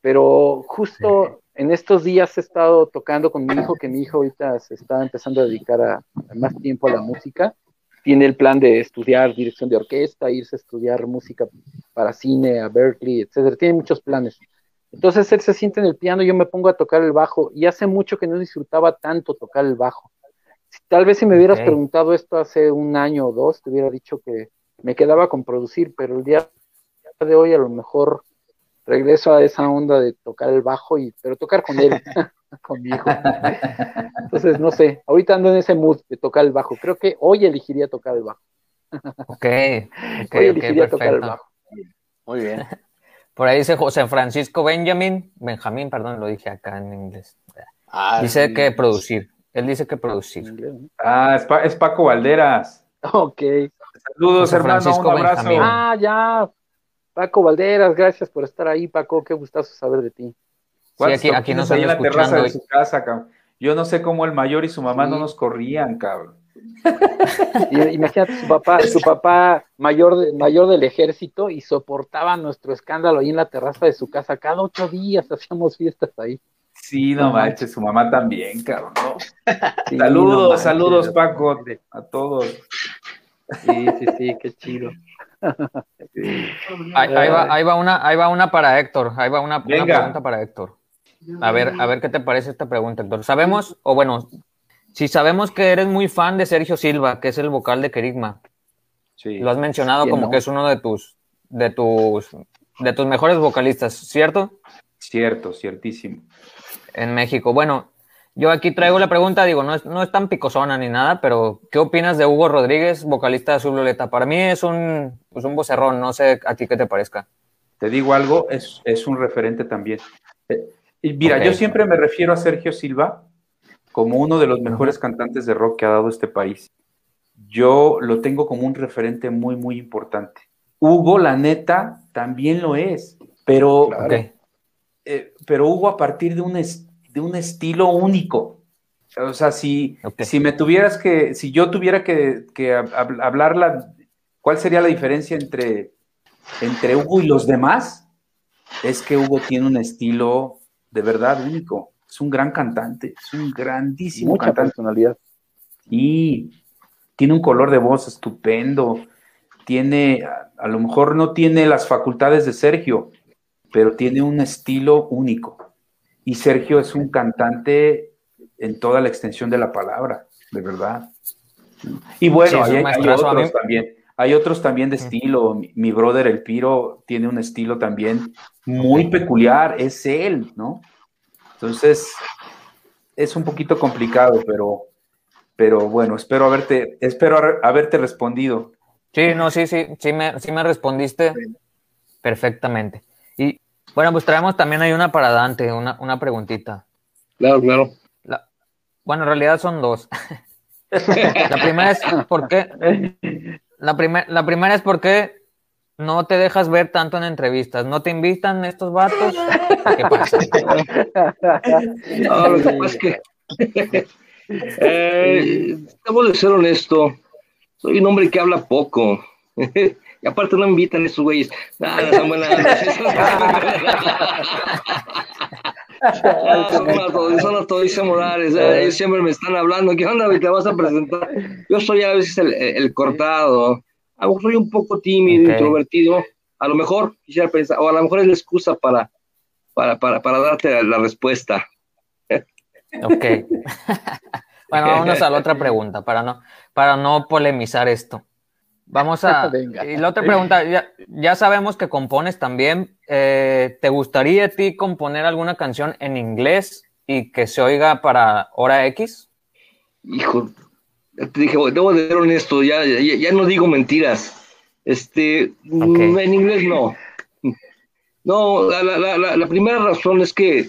pero justo en estos días he estado tocando con mi hijo, que mi hijo ahorita se está empezando a dedicar a, más tiempo a la música, tiene el plan de estudiar dirección de orquesta, irse a estudiar música para cine, a Berkeley, etcétera, tiene muchos planes. Entonces él se siente en el piano, yo me pongo a tocar el bajo y hace mucho que no disfrutaba tanto tocar el bajo. tal vez si me hubieras preguntado esto hace un año o dos, te hubiera dicho que me quedaba con producir, pero el día de hoy a lo mejor regreso a esa onda de tocar el bajo y pero tocar con él, con mi hijo. Entonces no sé, ahorita ando en ese mood de tocar el bajo. Creo que hoy elegiría tocar el bajo. Ok, okay hoy elegiría tocar el bajo. Muy bien. Por ahí dice José Francisco Benjamin, Benjamín, perdón, lo dije acá en inglés. Ah, dice que producir. Él dice que producir. Ah, es, Paco Valderas. Ok. Saludos, hermano, un abrazo. Ah, ya. Paco Valderas, gracias por estar ahí, Paco. Qué gustazo saber de ti. Sí, aquí, aquí nos ahí en la terraza de su casa, cabrón. Yo no sé cómo el mayor y su mamá no nos corrían, cabrón. Imagínate su papá, su papá mayor, mayor del ejército y soportaba nuestro escándalo ahí en la terraza de su casa. Cada ocho días hacíamos fiestas ahí. Sí, no, manches, su mamá también, cabrón. saludos, saludos, Paco, a todos. Sí, sí, sí, qué chido. Ahí, va, ahí, va, una, ahí va una para Héctor, ahí va una, una pregunta para Héctor. A ver, a ver qué te parece esta pregunta, Héctor. Sabemos, o bueno, si sabemos que eres muy fan de Sergio Silva, que es el vocal de Kerigma, lo has mencionado como que es uno de tus, de tus, de tus mejores vocalistas, ¿cierto? Cierto, ciertísimo. En México. Bueno, yo aquí traigo la pregunta, digo, no es, no es tan picosona ni nada, pero ¿qué opinas de Hugo Rodríguez, vocalista de Azul? Para mí es un, pues un vocerrón, no sé a ti qué te parezca. Te digo algo, es, es un referente también. Eh, mira, yo siempre me refiero a Sergio Silva como uno de los mejores cantantes de rock que ha dado este país. Yo lo tengo como un referente muy, muy importante. Hugo, la neta, también lo es, pero, eh, pero Hugo a partir de un, de un estilo único. O sea, si, si me tuvieras que, si yo tuviera que, que hablar la, cuál sería la diferencia entre, entre Hugo y los demás, es que Hugo tiene un estilo de verdad único es un gran cantante, es un grandísimo Mucha personalidad. Y tiene un color de voz estupendo, tiene, a, lo mejor no tiene las facultades de Sergio, pero tiene un estilo único. Y Sergio es un cantante en toda la extensión de la palabra, de verdad. Y bueno, hay, otros también. Hay otros también de estilo. Mi, mi, brother El Piro tiene un estilo también muy peculiar. Es él, ¿no? Entonces, es un poquito complicado, pero, pero bueno, espero haberte, espero haberte respondido. Sí, no, sí, sí, sí me, sí me respondiste perfectamente. Y bueno, pues traemos también hay una para Dante, una, una preguntita. Claro, claro. bueno, en realidad son dos. la primera es ¿por qué? La, la primera es por qué no te dejas ver tanto en entrevistas. ¿No te invitan estos vatos? ¿Qué pasa? No, lo que pasa es que. eh, debo de ser honesto. Soy un hombre que habla poco. y aparte no me invitan esos güeyes. Nada, son buenas. Son dice Morales, ellos siempre me están hablando, ¿qué onda, te vas a presentar? Yo soy a veces el, el cortado, a lo mejor soy un poco tímido, introvertido, a lo mejor quisiera pensar, o a lo mejor es la excusa para, para, para, para darte la, respuesta. Ok. bueno, vámonos a la otra pregunta, para no, para no polemizar esto. Vamos a... Y la otra pregunta, ya, ya sabemos que compones también. Eh, ¿Te gustaría a ti componer alguna canción en inglés y que se oiga para hora X? Hijo, te dije, debo de ser honesto, ya, ya, no digo mentiras. Este, en inglés no. No, la, la, la, primera razón es que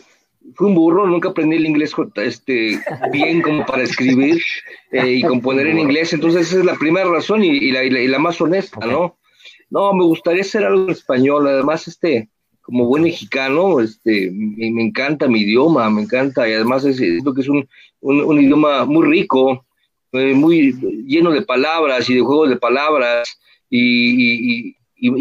fui un burro, nunca aprendí el inglés este, bien como para escribir eh, y componer en inglés, entonces esa es la primera razón y, y, la, y la, más honesta, ¿no? No, me gustaría hacer algo en español, además, este, como buen mexicano, este, me, me encanta mi idioma, me encanta, y además es, lo que es un, un, un idioma muy rico, eh, muy lleno de palabras y de juegos de palabras y,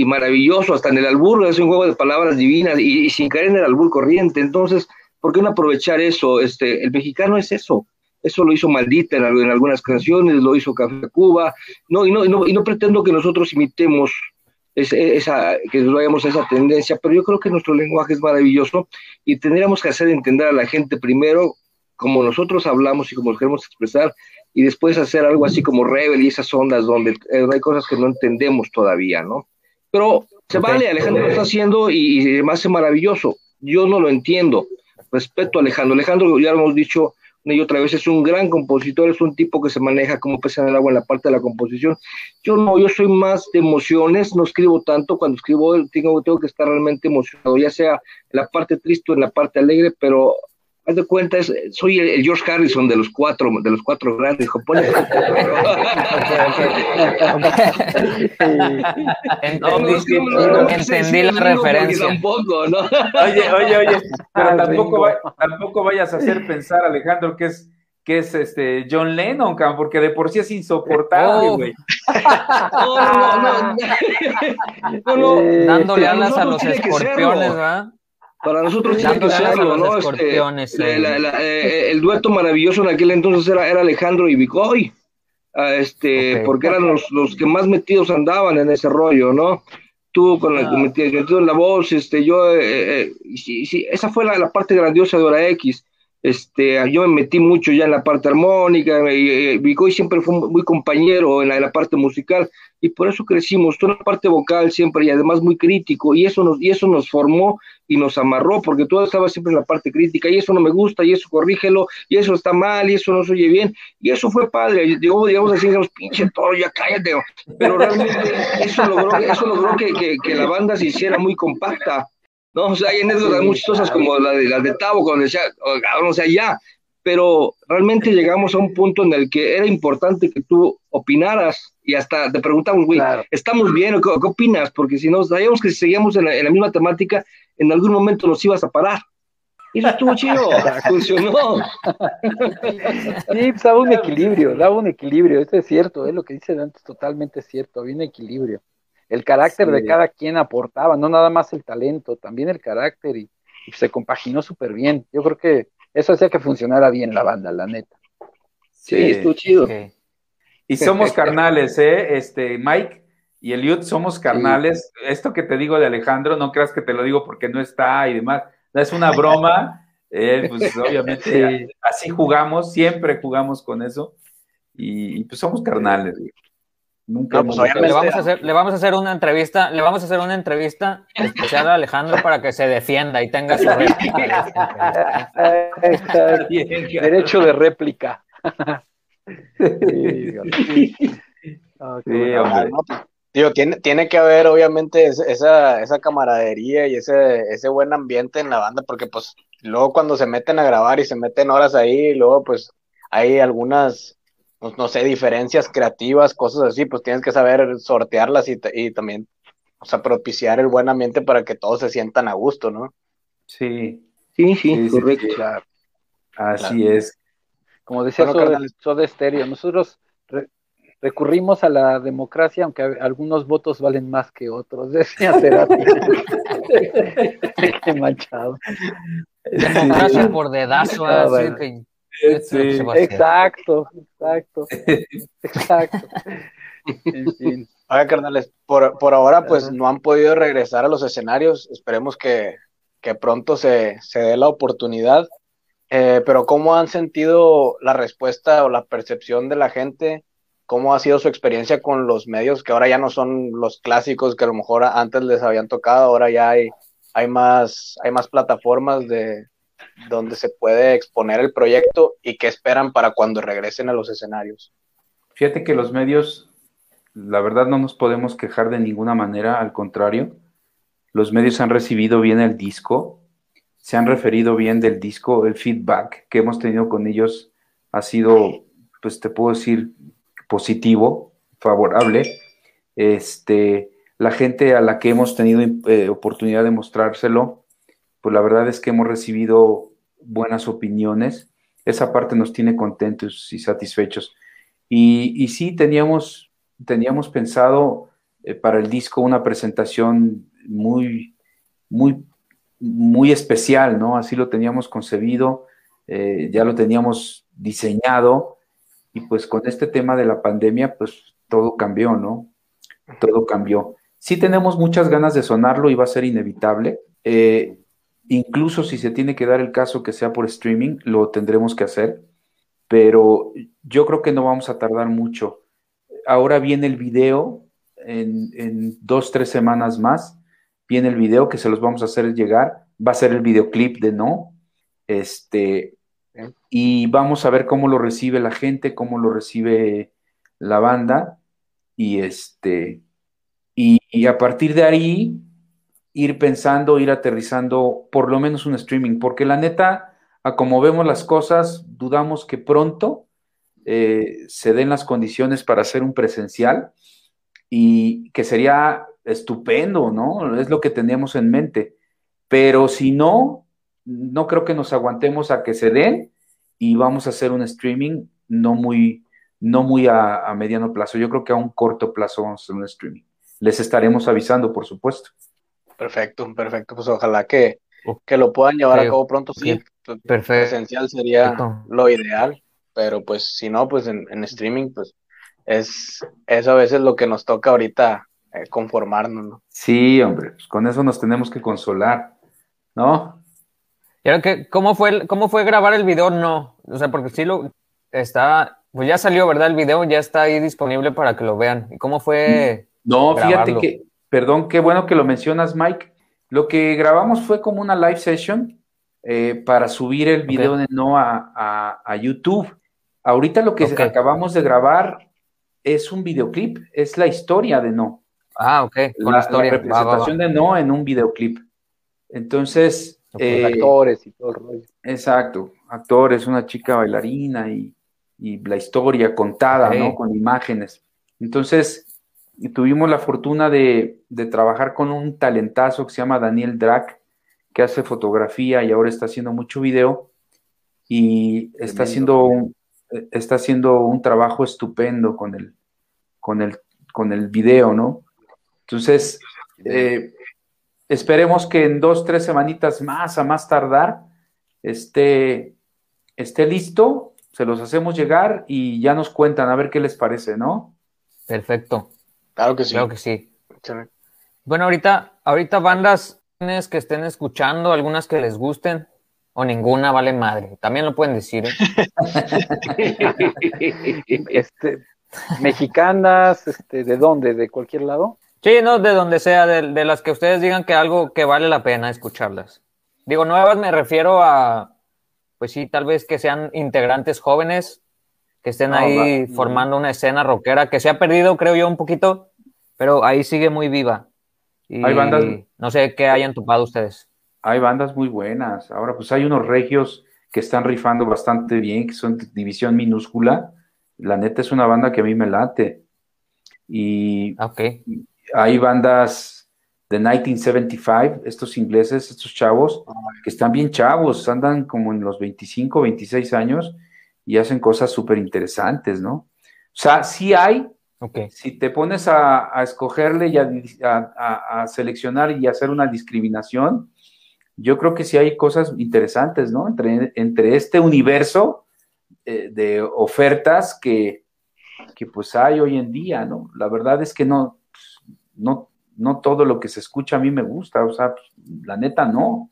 maravilloso, hasta en el albur es un juego de palabras divinas y, sin caer en el albur corriente. Entonces, ¿por qué no aprovechar eso? Este, el mexicano es eso. Eso lo hizo Maldita en, algunas canciones, lo hizo Café Cuba. No, y, no, y, no, pretendo que nosotros imitemos esa, que nos vayamos a esa tendencia, pero yo creo que nuestro lenguaje es maravilloso y tendríamos que hacer entender a la gente primero como nosotros hablamos y como nos queremos expresar, y después hacer algo así como Rebel y esas ondas donde eh, hay cosas que no entendemos todavía, ¿no? Pero se vale, Alejandro lo está haciendo y, y me hace maravilloso. Yo no lo entiendo. Respeto a Alejandro. Alejandro, ya lo hemos dicho una y otra vez, es un gran compositor, es un tipo que se maneja como pesa en el agua en la parte de la composición. Yo no, yo soy más de emociones, no escribo tanto, cuando escribo tengo, tengo que estar realmente emocionado, ya sea en la parte triste o en la parte alegre, pero haz de cuenta, soy el, George Harrison de los cuatro, de los cuatro grandes. Entendí, la referencia. Oye, oye, oye, pero tampoco, tampoco vayas a hacer pensar, Alejandro, que es que es este John Lennon, porque de por sí es insoportable, oh. güey. no, no, Dándole alas a los escorpiones, ¿verdad? Para nosotros tiene que serlo, ¿no? Este, eh, el dueto maravilloso en aquel entonces era, era Alejandro y Vicoy, ah, este, porque eran los, los, que más metidos andaban en ese rollo, ¿no? Tú con la, ah. metido en la voz, este, yo, eh, eh, sí, sí, esa fue la, la parte grandiosa de Hora X este, yo me metí mucho ya en la parte armónica, y, Vicoy siempre fue muy compañero en la, parte musical, y por eso crecimos, toda la parte vocal siempre, y además muy crítico, y eso nos, y eso nos formó y nos amarró, porque todo estaba siempre en la parte crítica, y eso no me gusta, y eso corrígelo, y eso está mal, y eso no se oye bien, y eso fue padre, digamos, digamos así, digamos, pinche todo, ya cállate, pero realmente eso logró, eso logró que, la banda se hiciera muy compacta, ¿no? O sea, hay anécdotas muy chistosas como la de, la de Tavo, cuando decía, o sea, ya, pero realmente llegamos a un punto en el que era importante que tú opinaras y hasta te preguntamos, güey, ¿estamos bien o qué, opinas? Porque si no, sabíamos que si seguíamos en la, misma temática, en algún momento nos ibas a parar. Y eso estuvo chido, funcionó. Sí, pues daba un equilibrio, daba un equilibrio, eso es cierto, es lo que dice Dante, es totalmente cierto, había un equilibrio el carácter de cada quien aportaba, no nada más el talento, también el carácter y, se compaginó súper bien. Yo creo que eso hacía que funcionara bien la banda, la neta. Sí, estuvo chido. Y somos carnales, ¿eh? Este, Mike y Eliud somos carnales. Esto que te digo de Alejandro, no creas que te lo digo porque no está y demás. Es una broma. Eh, pues obviamente así jugamos, siempre jugamos con eso. Y, pues somos carnales. Nunca pues, le, vamos a hacer, le vamos a hacer una entrevista, le vamos a hacer una entrevista especial a Alejandro para que se defienda y tenga su réplica. Derecho de réplica. tiene, tiene que haber obviamente esa, esa camaradería y ese, ese buen ambiente en la banda, porque pues luego cuando se meten a grabar y se meten horas ahí, luego pues hay algunas pues, no sé, diferencias creativas, cosas así, pues tienes que saber sortearlas y, y también, o sea, propiciar el buen ambiente para que todos se sientan a gusto, ¿no? Sí. Sí, sí, correcto. Así es. Como decía bueno, Soda, Estéreo, nosotros recurrimos a la democracia, aunque algunos votos valen más que otros, decía Cerati. Qué manchado. Democracia por dedazo, ah, exacto, exacto, exacto. En fin. Oiga, carnales, por, por ahora pues no han podido regresar a los escenarios, esperemos que, que pronto se, se, dé la oportunidad, eh, pero ¿cómo han sentido la respuesta o la percepción de la gente? ¿Cómo ha sido su experiencia con los medios que ahora ya no son los clásicos que a lo mejor antes les habían tocado, ahora ya hay, hay, más, hay más plataformas de, donde se puede exponer el proyecto y qué esperan para cuando regresen a los escenarios. Fíjate que los medios, la verdad no nos podemos quejar de ninguna manera, al contrario, los medios han recibido bien el disco, se han referido bien del disco, el feedback que hemos tenido con ellos ha sido, pues te puedo decir, positivo, favorable. Este, la gente a la que hemos tenido eh, oportunidad de mostrárselo, pues la verdad es que hemos recibido buenas opiniones. Esa parte nos tiene contentos y satisfechos. Y, sí, teníamos, teníamos pensado eh, para el disco una presentación muy, muy, muy especial, ¿no? Así lo teníamos concebido, eh, ya lo teníamos diseñado y pues con este tema de la pandemia, pues todo cambió, ¿no? Todo cambió. Sí tenemos muchas ganas de sonarlo y va a ser inevitable. Eh, Incluso si se tiene que dar el caso que sea por streaming, lo tendremos que hacer, pero yo creo que no vamos a tardar mucho. Ahora viene el video, en, dos, tres semanas más, viene el video que se los vamos a hacer llegar, va a ser el videoclip de No, este, y vamos a ver cómo lo recibe la gente, cómo lo recibe la banda, y este, y a partir de ahí ir pensando, ir aterrizando por lo menos un streaming, porque la neta, a como vemos las cosas, dudamos que pronto eh, se den las condiciones para hacer un presencial y que sería estupendo, ¿no? Es lo que teníamos en mente. Pero si no, no creo que nos aguantemos a que se den y vamos a hacer un streaming no muy, no muy a, mediano plazo. Yo creo que a un corto plazo vamos a hacer un streaming. Les estaremos avisando, por supuesto. Perfecto, perfecto. Pues ojalá que, que lo puedan llevar a cabo pronto. Sí, perfecto. Presencial sería lo ideal, pero pues si no, pues en, streaming, pues es, es a veces lo que nos toca ahorita eh, conformarnos, ¿no? Sí, hombre, pues con eso nos tenemos que consolar, ¿no? Y que, ¿cómo fue, ¿cómo fue grabar el video? No, o sea, porque sí lo está, pues ya salió, ¿verdad? El video ya está ahí disponible para que lo vean. ¿Y cómo fue? No, fíjate que, perdón, qué bueno que lo mencionas, Mike. Lo que grabamos fue como una live session eh, para subir el video de No a, a, YouTube. Ahorita lo que acabamos de grabar es un videoclip, es la historia de No. Ah, ok. Con la, historia. representación de No en un videoclip. Entonces. Eh, actores y todo el rollo. Exacto. Actores, una chica bailarina y, la historia contada, ¿no? Con imágenes. Entonces, tuvimos la fortuna de, trabajar con un talentazo que se llama Daniel Drac, que hace fotografía y ahora está haciendo mucho video. Y está haciendo un, está haciendo un trabajo estupendo con el, con el, con el video, ¿no? Entonces, eh, esperemos que en dos, tres semanitas más, a más tardar, esté, esté listo, se los hacemos llegar y ya nos cuentan a ver qué les parece, ¿no? Perfecto. Claro que sí. Claro que sí. Bueno, ahorita, ahorita bandas que estén escuchando, algunas que les gusten, o ninguna vale madre. También lo pueden decir. ¿eh? este, mexicanas, este, ¿de dónde? ¿De cualquier lado? Sí, no, de donde sea, de, las que ustedes digan que algo que vale la pena escucharlas. Digo, nuevas me refiero a, pues sí, tal vez que sean integrantes jóvenes, que estén ahí formando una escena rockera, que se ha perdido, creo yo, un poquito, pero ahí sigue muy viva. Y hay bandas. No sé qué hayan topado ustedes. Hay bandas muy buenas. Ahora, pues hay unos regios que están rifando bastante bien, que son división minúscula. La neta es una banda que a mí me late. Y, okay hay bandas de 1975, estos ingleses, estos chavos, que están bien chavos, andan como en los 25, 26 años y hacen cosas súper interesantes, ¿no? O sea, sí hay, si te pones a, escogerle y a, seleccionar y hacer una discriminación, yo creo que sí hay cosas interesantes, ¿no? Entre, entre este universo eh, de ofertas que, que pues hay hoy en día, ¿no? La verdad es que no, no, no todo lo que se escucha a mí me gusta, o sea, pues, la neta no.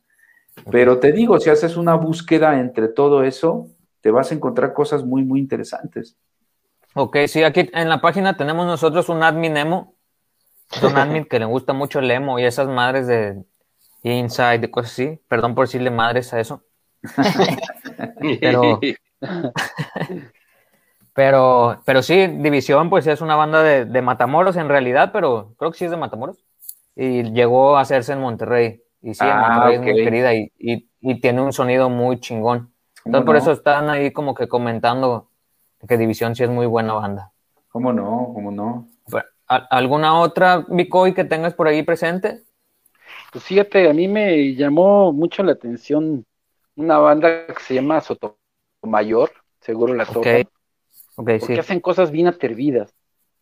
Pero te digo, si haces una búsqueda entre todo eso, te vas a encontrar cosas muy, muy interesantes. Ok, sí, aquí en la página tenemos nosotros un admin emo, un admin que le gusta mucho el emo y esas madres de inside, de cosas así. Perdón por decirle madres a eso. Pero Pero, pero sí, División, pues es una banda de, Matamoros en realidad, pero creo que sí es de Matamoros. Y llegó a hacerse en Monterrey. Y sí, en ah, Monterrey es muy querida y, y, tiene un sonido muy chingón. Entonces, por eso están ahí como que comentando que División sí es muy buena banda. ¿Cómo no? ¿Cómo no? ¿Alguna otra, Bicoy, que tengas por ahí presente? Pues fíjate, a mí me llamó mucho la atención una banda que se llama Sotomayor, seguro la toca porque hacen cosas bien atrevidas.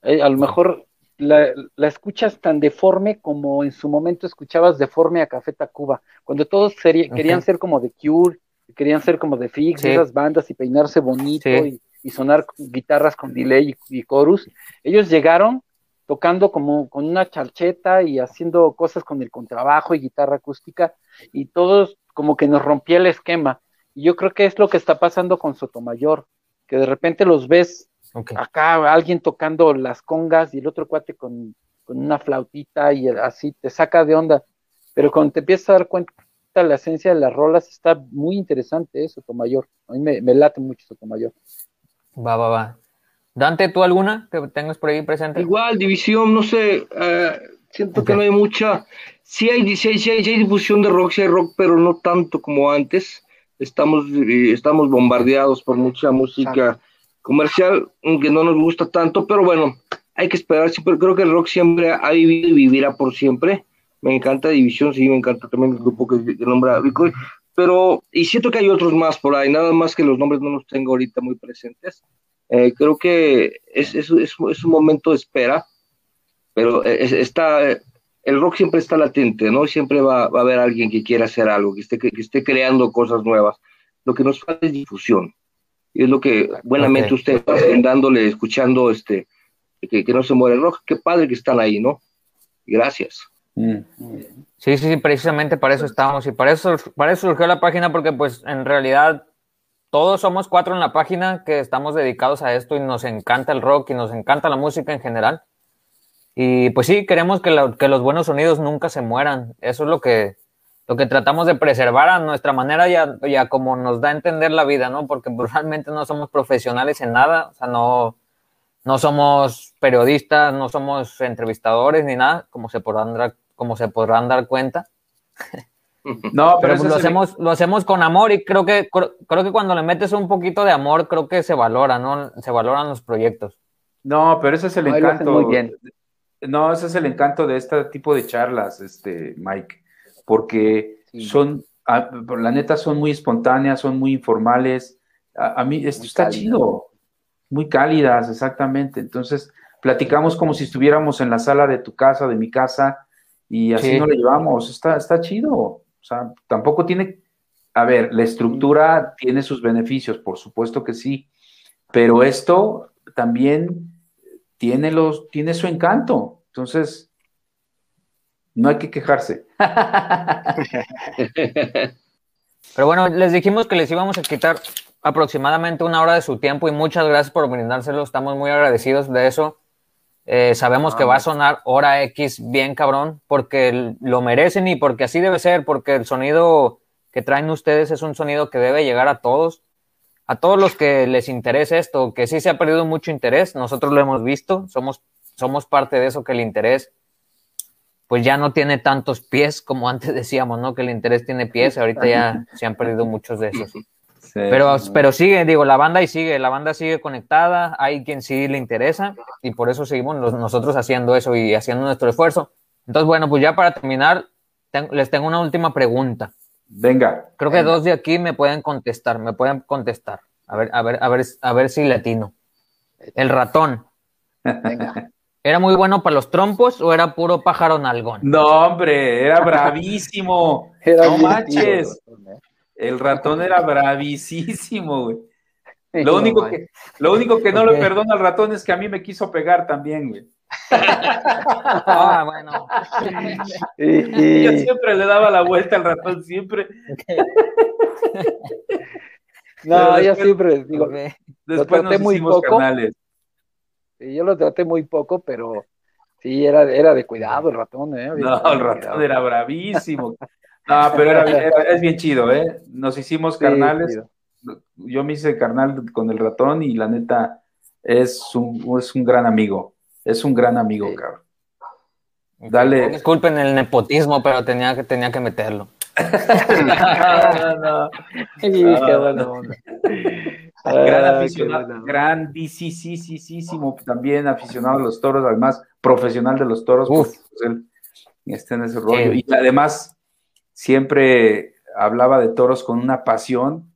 Eh, a lo mejor la, escuchas tan deforme como en su momento escuchabas deforme a Café Tacuba, cuando todos querían ser como The Cure, querían ser como The Fix, esas bandas y peinarse bonito y, sonar guitarras con delay y, chorus. Ellos llegaron tocando como con una charcheta y haciendo cosas con el contrabajo y guitarra acústica y todos como que nos rompía el esquema. Y yo creo que es lo que está pasando con Sotomayor que de repente los ves acá, alguien tocando las congas y el otro cuate con, una flautita y así te saca de onda. Pero cuando te empiezas a dar cuenta la esencia de las rolas, está muy interesante eso, Sotomayor. A mí me, late mucho Sotomayor. Va, va, va. Dante, ¿tú alguna que tengas por ahí presente? Igual, división, no sé, eh, siento que no hay mucha, sí hay, sí, hay, hay, difusión de rock, sí hay rock, pero no tanto como antes estamos, eh, estamos bombardeados por mucha música comercial, aunque no nos gusta tanto, pero bueno, hay que esperar. Siempre, creo que el rock siempre ha vivido y vivirá por siempre. Me encanta División, sí, me encanta también el grupo que, que nombra Bitcoin, pero, y siento que hay otros más por ahí, nada más que los nombres no los tengo ahorita muy presentes. Eh, creo que es, es, es, un momento de espera, pero está, el rock siempre está latente, ¿no? Siempre va, va, a haber alguien que quiera hacer algo, que esté, que esté creando cosas nuevas. Lo que nos falta es difusión. Y es lo que buenamente okay. ustedes dándole, escuchando, este, que, que, no se muere el rock. Qué padre que están ahí, ¿no? Gracias. Mm. Sí, sí, precisamente para eso estábamos y para eso, para eso surgió la página porque pues en realidad todos somos cuatro en la página que estamos dedicados a esto y nos encanta el rock y nos encanta la música en general. Y pues sí, queremos que, los buenos sonidos nunca se mueran. Eso es lo que, lo que tratamos de preservar a nuestra manera ya, ya como nos da a entender la vida, ¿no? Porque pues, realmente no somos profesionales en nada, o sea, no, no somos periodistas, no somos entrevistadores ni nada, como se podrán como se podrán dar cuenta. No, pero, pero pues lo, hacemos, lo hacemos con amor y creo que, creo, creo, que cuando le metes un poquito de amor, creo que se valora, ¿no? Se valoran los proyectos. No, pero ese es el no, encanto. Muy bien. No, ese es el encanto de este tipo de charlas, este, Mike, porque sí. son, a, la neta, son muy espontáneas, son muy informales. A, a mí, esto muy está chido. Muy cálidas, exactamente. Entonces, platicamos como si estuviéramos en la sala de tu casa, de mi casa, y así sí. no lo llevamos. Está, está chido. O sea, tampoco tiene, a ver, la estructura tiene sus beneficios, por supuesto que sí, pero esto también tiene, los, tiene su encanto. Entonces, no hay que quejarse. Pero bueno, les dijimos que les íbamos a quitar aproximadamente una hora de su tiempo y muchas gracias por brindárselo. Estamos muy agradecidos de eso. Eh, sabemos ah, que va a sonar hora X bien cabrón, porque lo merecen y porque así debe ser, porque el sonido que traen ustedes es un sonido que debe llegar a todos, a todos los que les interese esto, que sí se ha perdido mucho interés, nosotros lo hemos visto, somos, somos parte de eso, que el interés pues ya no tiene tantos pies como antes decíamos, ¿no? Que el interés tiene pies, ahorita ya se han perdido muchos de esos. Sí, pero, pero sigue, digo, la banda y sigue, la banda sigue conectada, hay quien sí le interesa y por eso seguimos los, nosotros haciendo eso y haciendo nuestro esfuerzo. Entonces, bueno, pues ya para terminar, ten, les tengo una última pregunta. Venga. Creo que venga. dos de aquí me pueden contestar, me pueden contestar. A ver, a ver, a ver, a ver si latino. El ratón. Venga. ¿Era muy bueno para los trompos o era puro pájaro nalgón? No, hombre, era bravísimo. Era no manches. Tío, el ratón era bravísimo, güey. Lo, único que, lo único que no okay. le perdono al ratón es que a mí me quiso pegar también, güey. ah, bueno. Y, Yo siempre le daba la vuelta al ratón, siempre. no, después, yo siempre digo, después nos muy poco. Canales. Sí, yo lo traté muy poco, pero sí, era, era de cuidado el ratón, ¿eh? no, el ratón cuidado. era bravísimo. No, pero era, era, es bien chido, ¿eh? Nos hicimos carnales. Sí, Yo me hice carnal con el ratón y la neta es un, es un gran amigo. Es un gran amigo, sí. cabrón. Dale. Disculpen el nepotismo, pero tenía que, tenía que meterlo. no, no. Sí, no, qué bueno. Gran ah, aficionado, grandísimo también aficionado a los toros, además profesional de los toros, pues, él está en ese rollo. Y además, siempre hablaba de toros con una pasión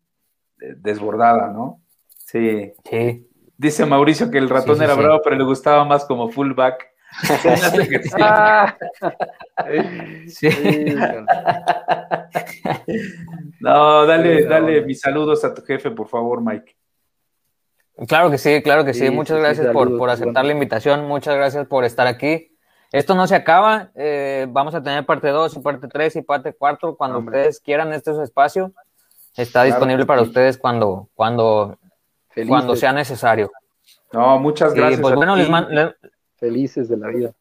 desbordada, ¿no? Sí. Sí. Dice Mauricio que el ratón sí, sí, era bravo, pero le gustaba más como fullback. sí. no, dale, dale mis saludos a tu jefe, por favor, Mike. Claro que sí, claro que sí. Muchas gracias por, por aceptar la invitación. Muchas gracias por estar aquí. Esto no se acaba, eh, vamos a tener parte 2 y parte 3 y parte 4 cuando Hombre. ustedes quieran, este es su espacio, está claro, disponible para sí. ustedes cuando, cuando, cuando sea necesario. No, muchas gracias. Y pues bueno, les, man, les, Felices de la vida.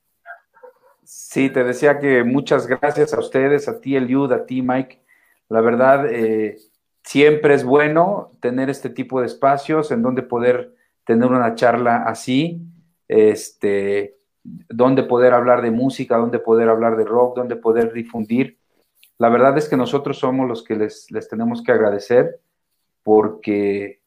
Sí, te decía que muchas gracias a ustedes, a ti Eliud, a ti Mike. La verdad, eh, siempre es bueno tener este tipo de espacios en donde poder tener una charla así. Este, dónde poder hablar de música, dónde poder hablar de rock, dónde poder difundir. La verdad es que nosotros somos los que les, les tenemos que agradecer porque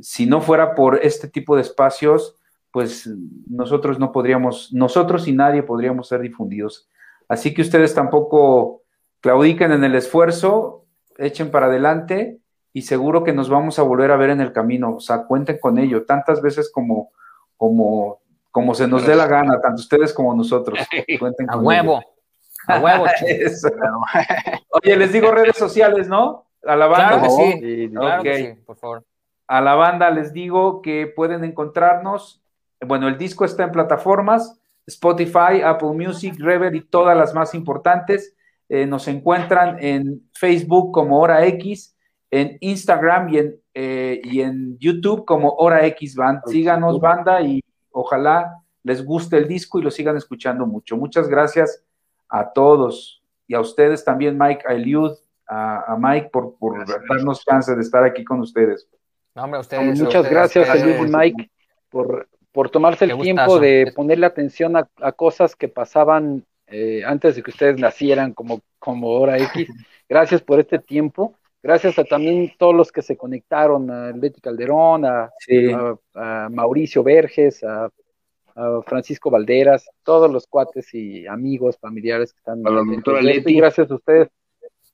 si no fuera por este tipo de espacios, pues nosotros no podríamos, nosotros y nadie podríamos ser difundidos. Así que ustedes tampoco claudiquen en el esfuerzo, echen para adelante y seguro que nos vamos a volver a ver en el camino. O sea, cuenten con ello, tantas veces como, como, como se nos dé la gana, tanto ustedes como nosotros. Cuenten a huevo. A huevo. Oye, les digo redes sociales, ¿no? A la banda. Claro que sí, claro que sí, por favor. A la banda les digo que pueden encontrarnos. Bueno, el disco está en plataformas, Spotify, Apple Music, Rever y todas las más importantes. Eh, nos encuentran en Facebook como Hora X, en Instagram y en, eh, y en YouTube como Hora X Band. Síganos, banda, y ojalá les guste el disco y lo sigan escuchando mucho. Muchas gracias a todos y a ustedes también, Mike, a Eliud, a, Mike, por, por darnos chance de estar aquí con ustedes. Muchas gracias, Eliud y Mike, por, por tomarse el tiempo de ponerle atención a, cosas que pasaban eh, antes de que ustedes nacieran como, como hora X. Gracias por este tiempo. Gracias a también todos los que se conectaron, a Leti Calderón, a, Mauricio Verges, a, Francisco Valderas, todos los cuates y amigos, familiares que están. A gracias a ustedes.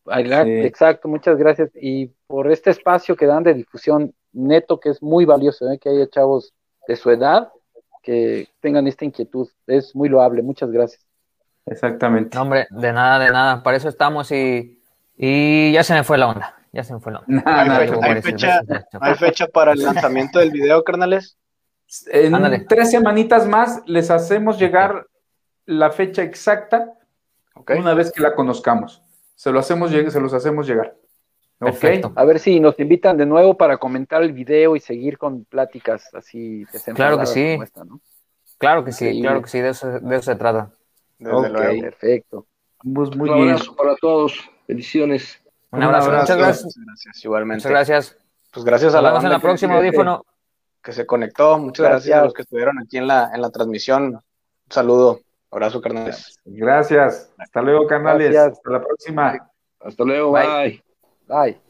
Exacto, muchas gracias. Y por este espacio que dan de difusión neto, que es muy valioso, ¿eh? que haya chavos de su edad que tengan esta inquietud. Es muy loable. Muchas gracias. Exactamente. hombre, de nada, de nada. Para eso estamos y, y ya se me fue la onda. Ya se me fue la onda. ¿Hay, fecha, para el lanzamiento del video, carnales? En tres semanitas más les hacemos llegar la fecha exacta una vez que la conozcamos. Se, lo hacemos, se los hacemos llegar. Perfecto. A ver si nos invitan de nuevo para comentar el video y seguir con pláticas así Claro que sí. Claro que sí, claro que sí, de eso, se trata. Perfecto. Pues muy Un abrazo para todos. Bendiciones. Un abrazo. Muchas gracias. Igualmente. Muchas gracias. Pues gracias a la en la próxima audífono. Que, se conectó. Muchas gracias. a los que estuvieron aquí en la, en la transmisión. Un saludo. Abrazo, carnales. Gracias. Hasta luego, carnales. Hasta la próxima. Hasta luego. bye. Bye.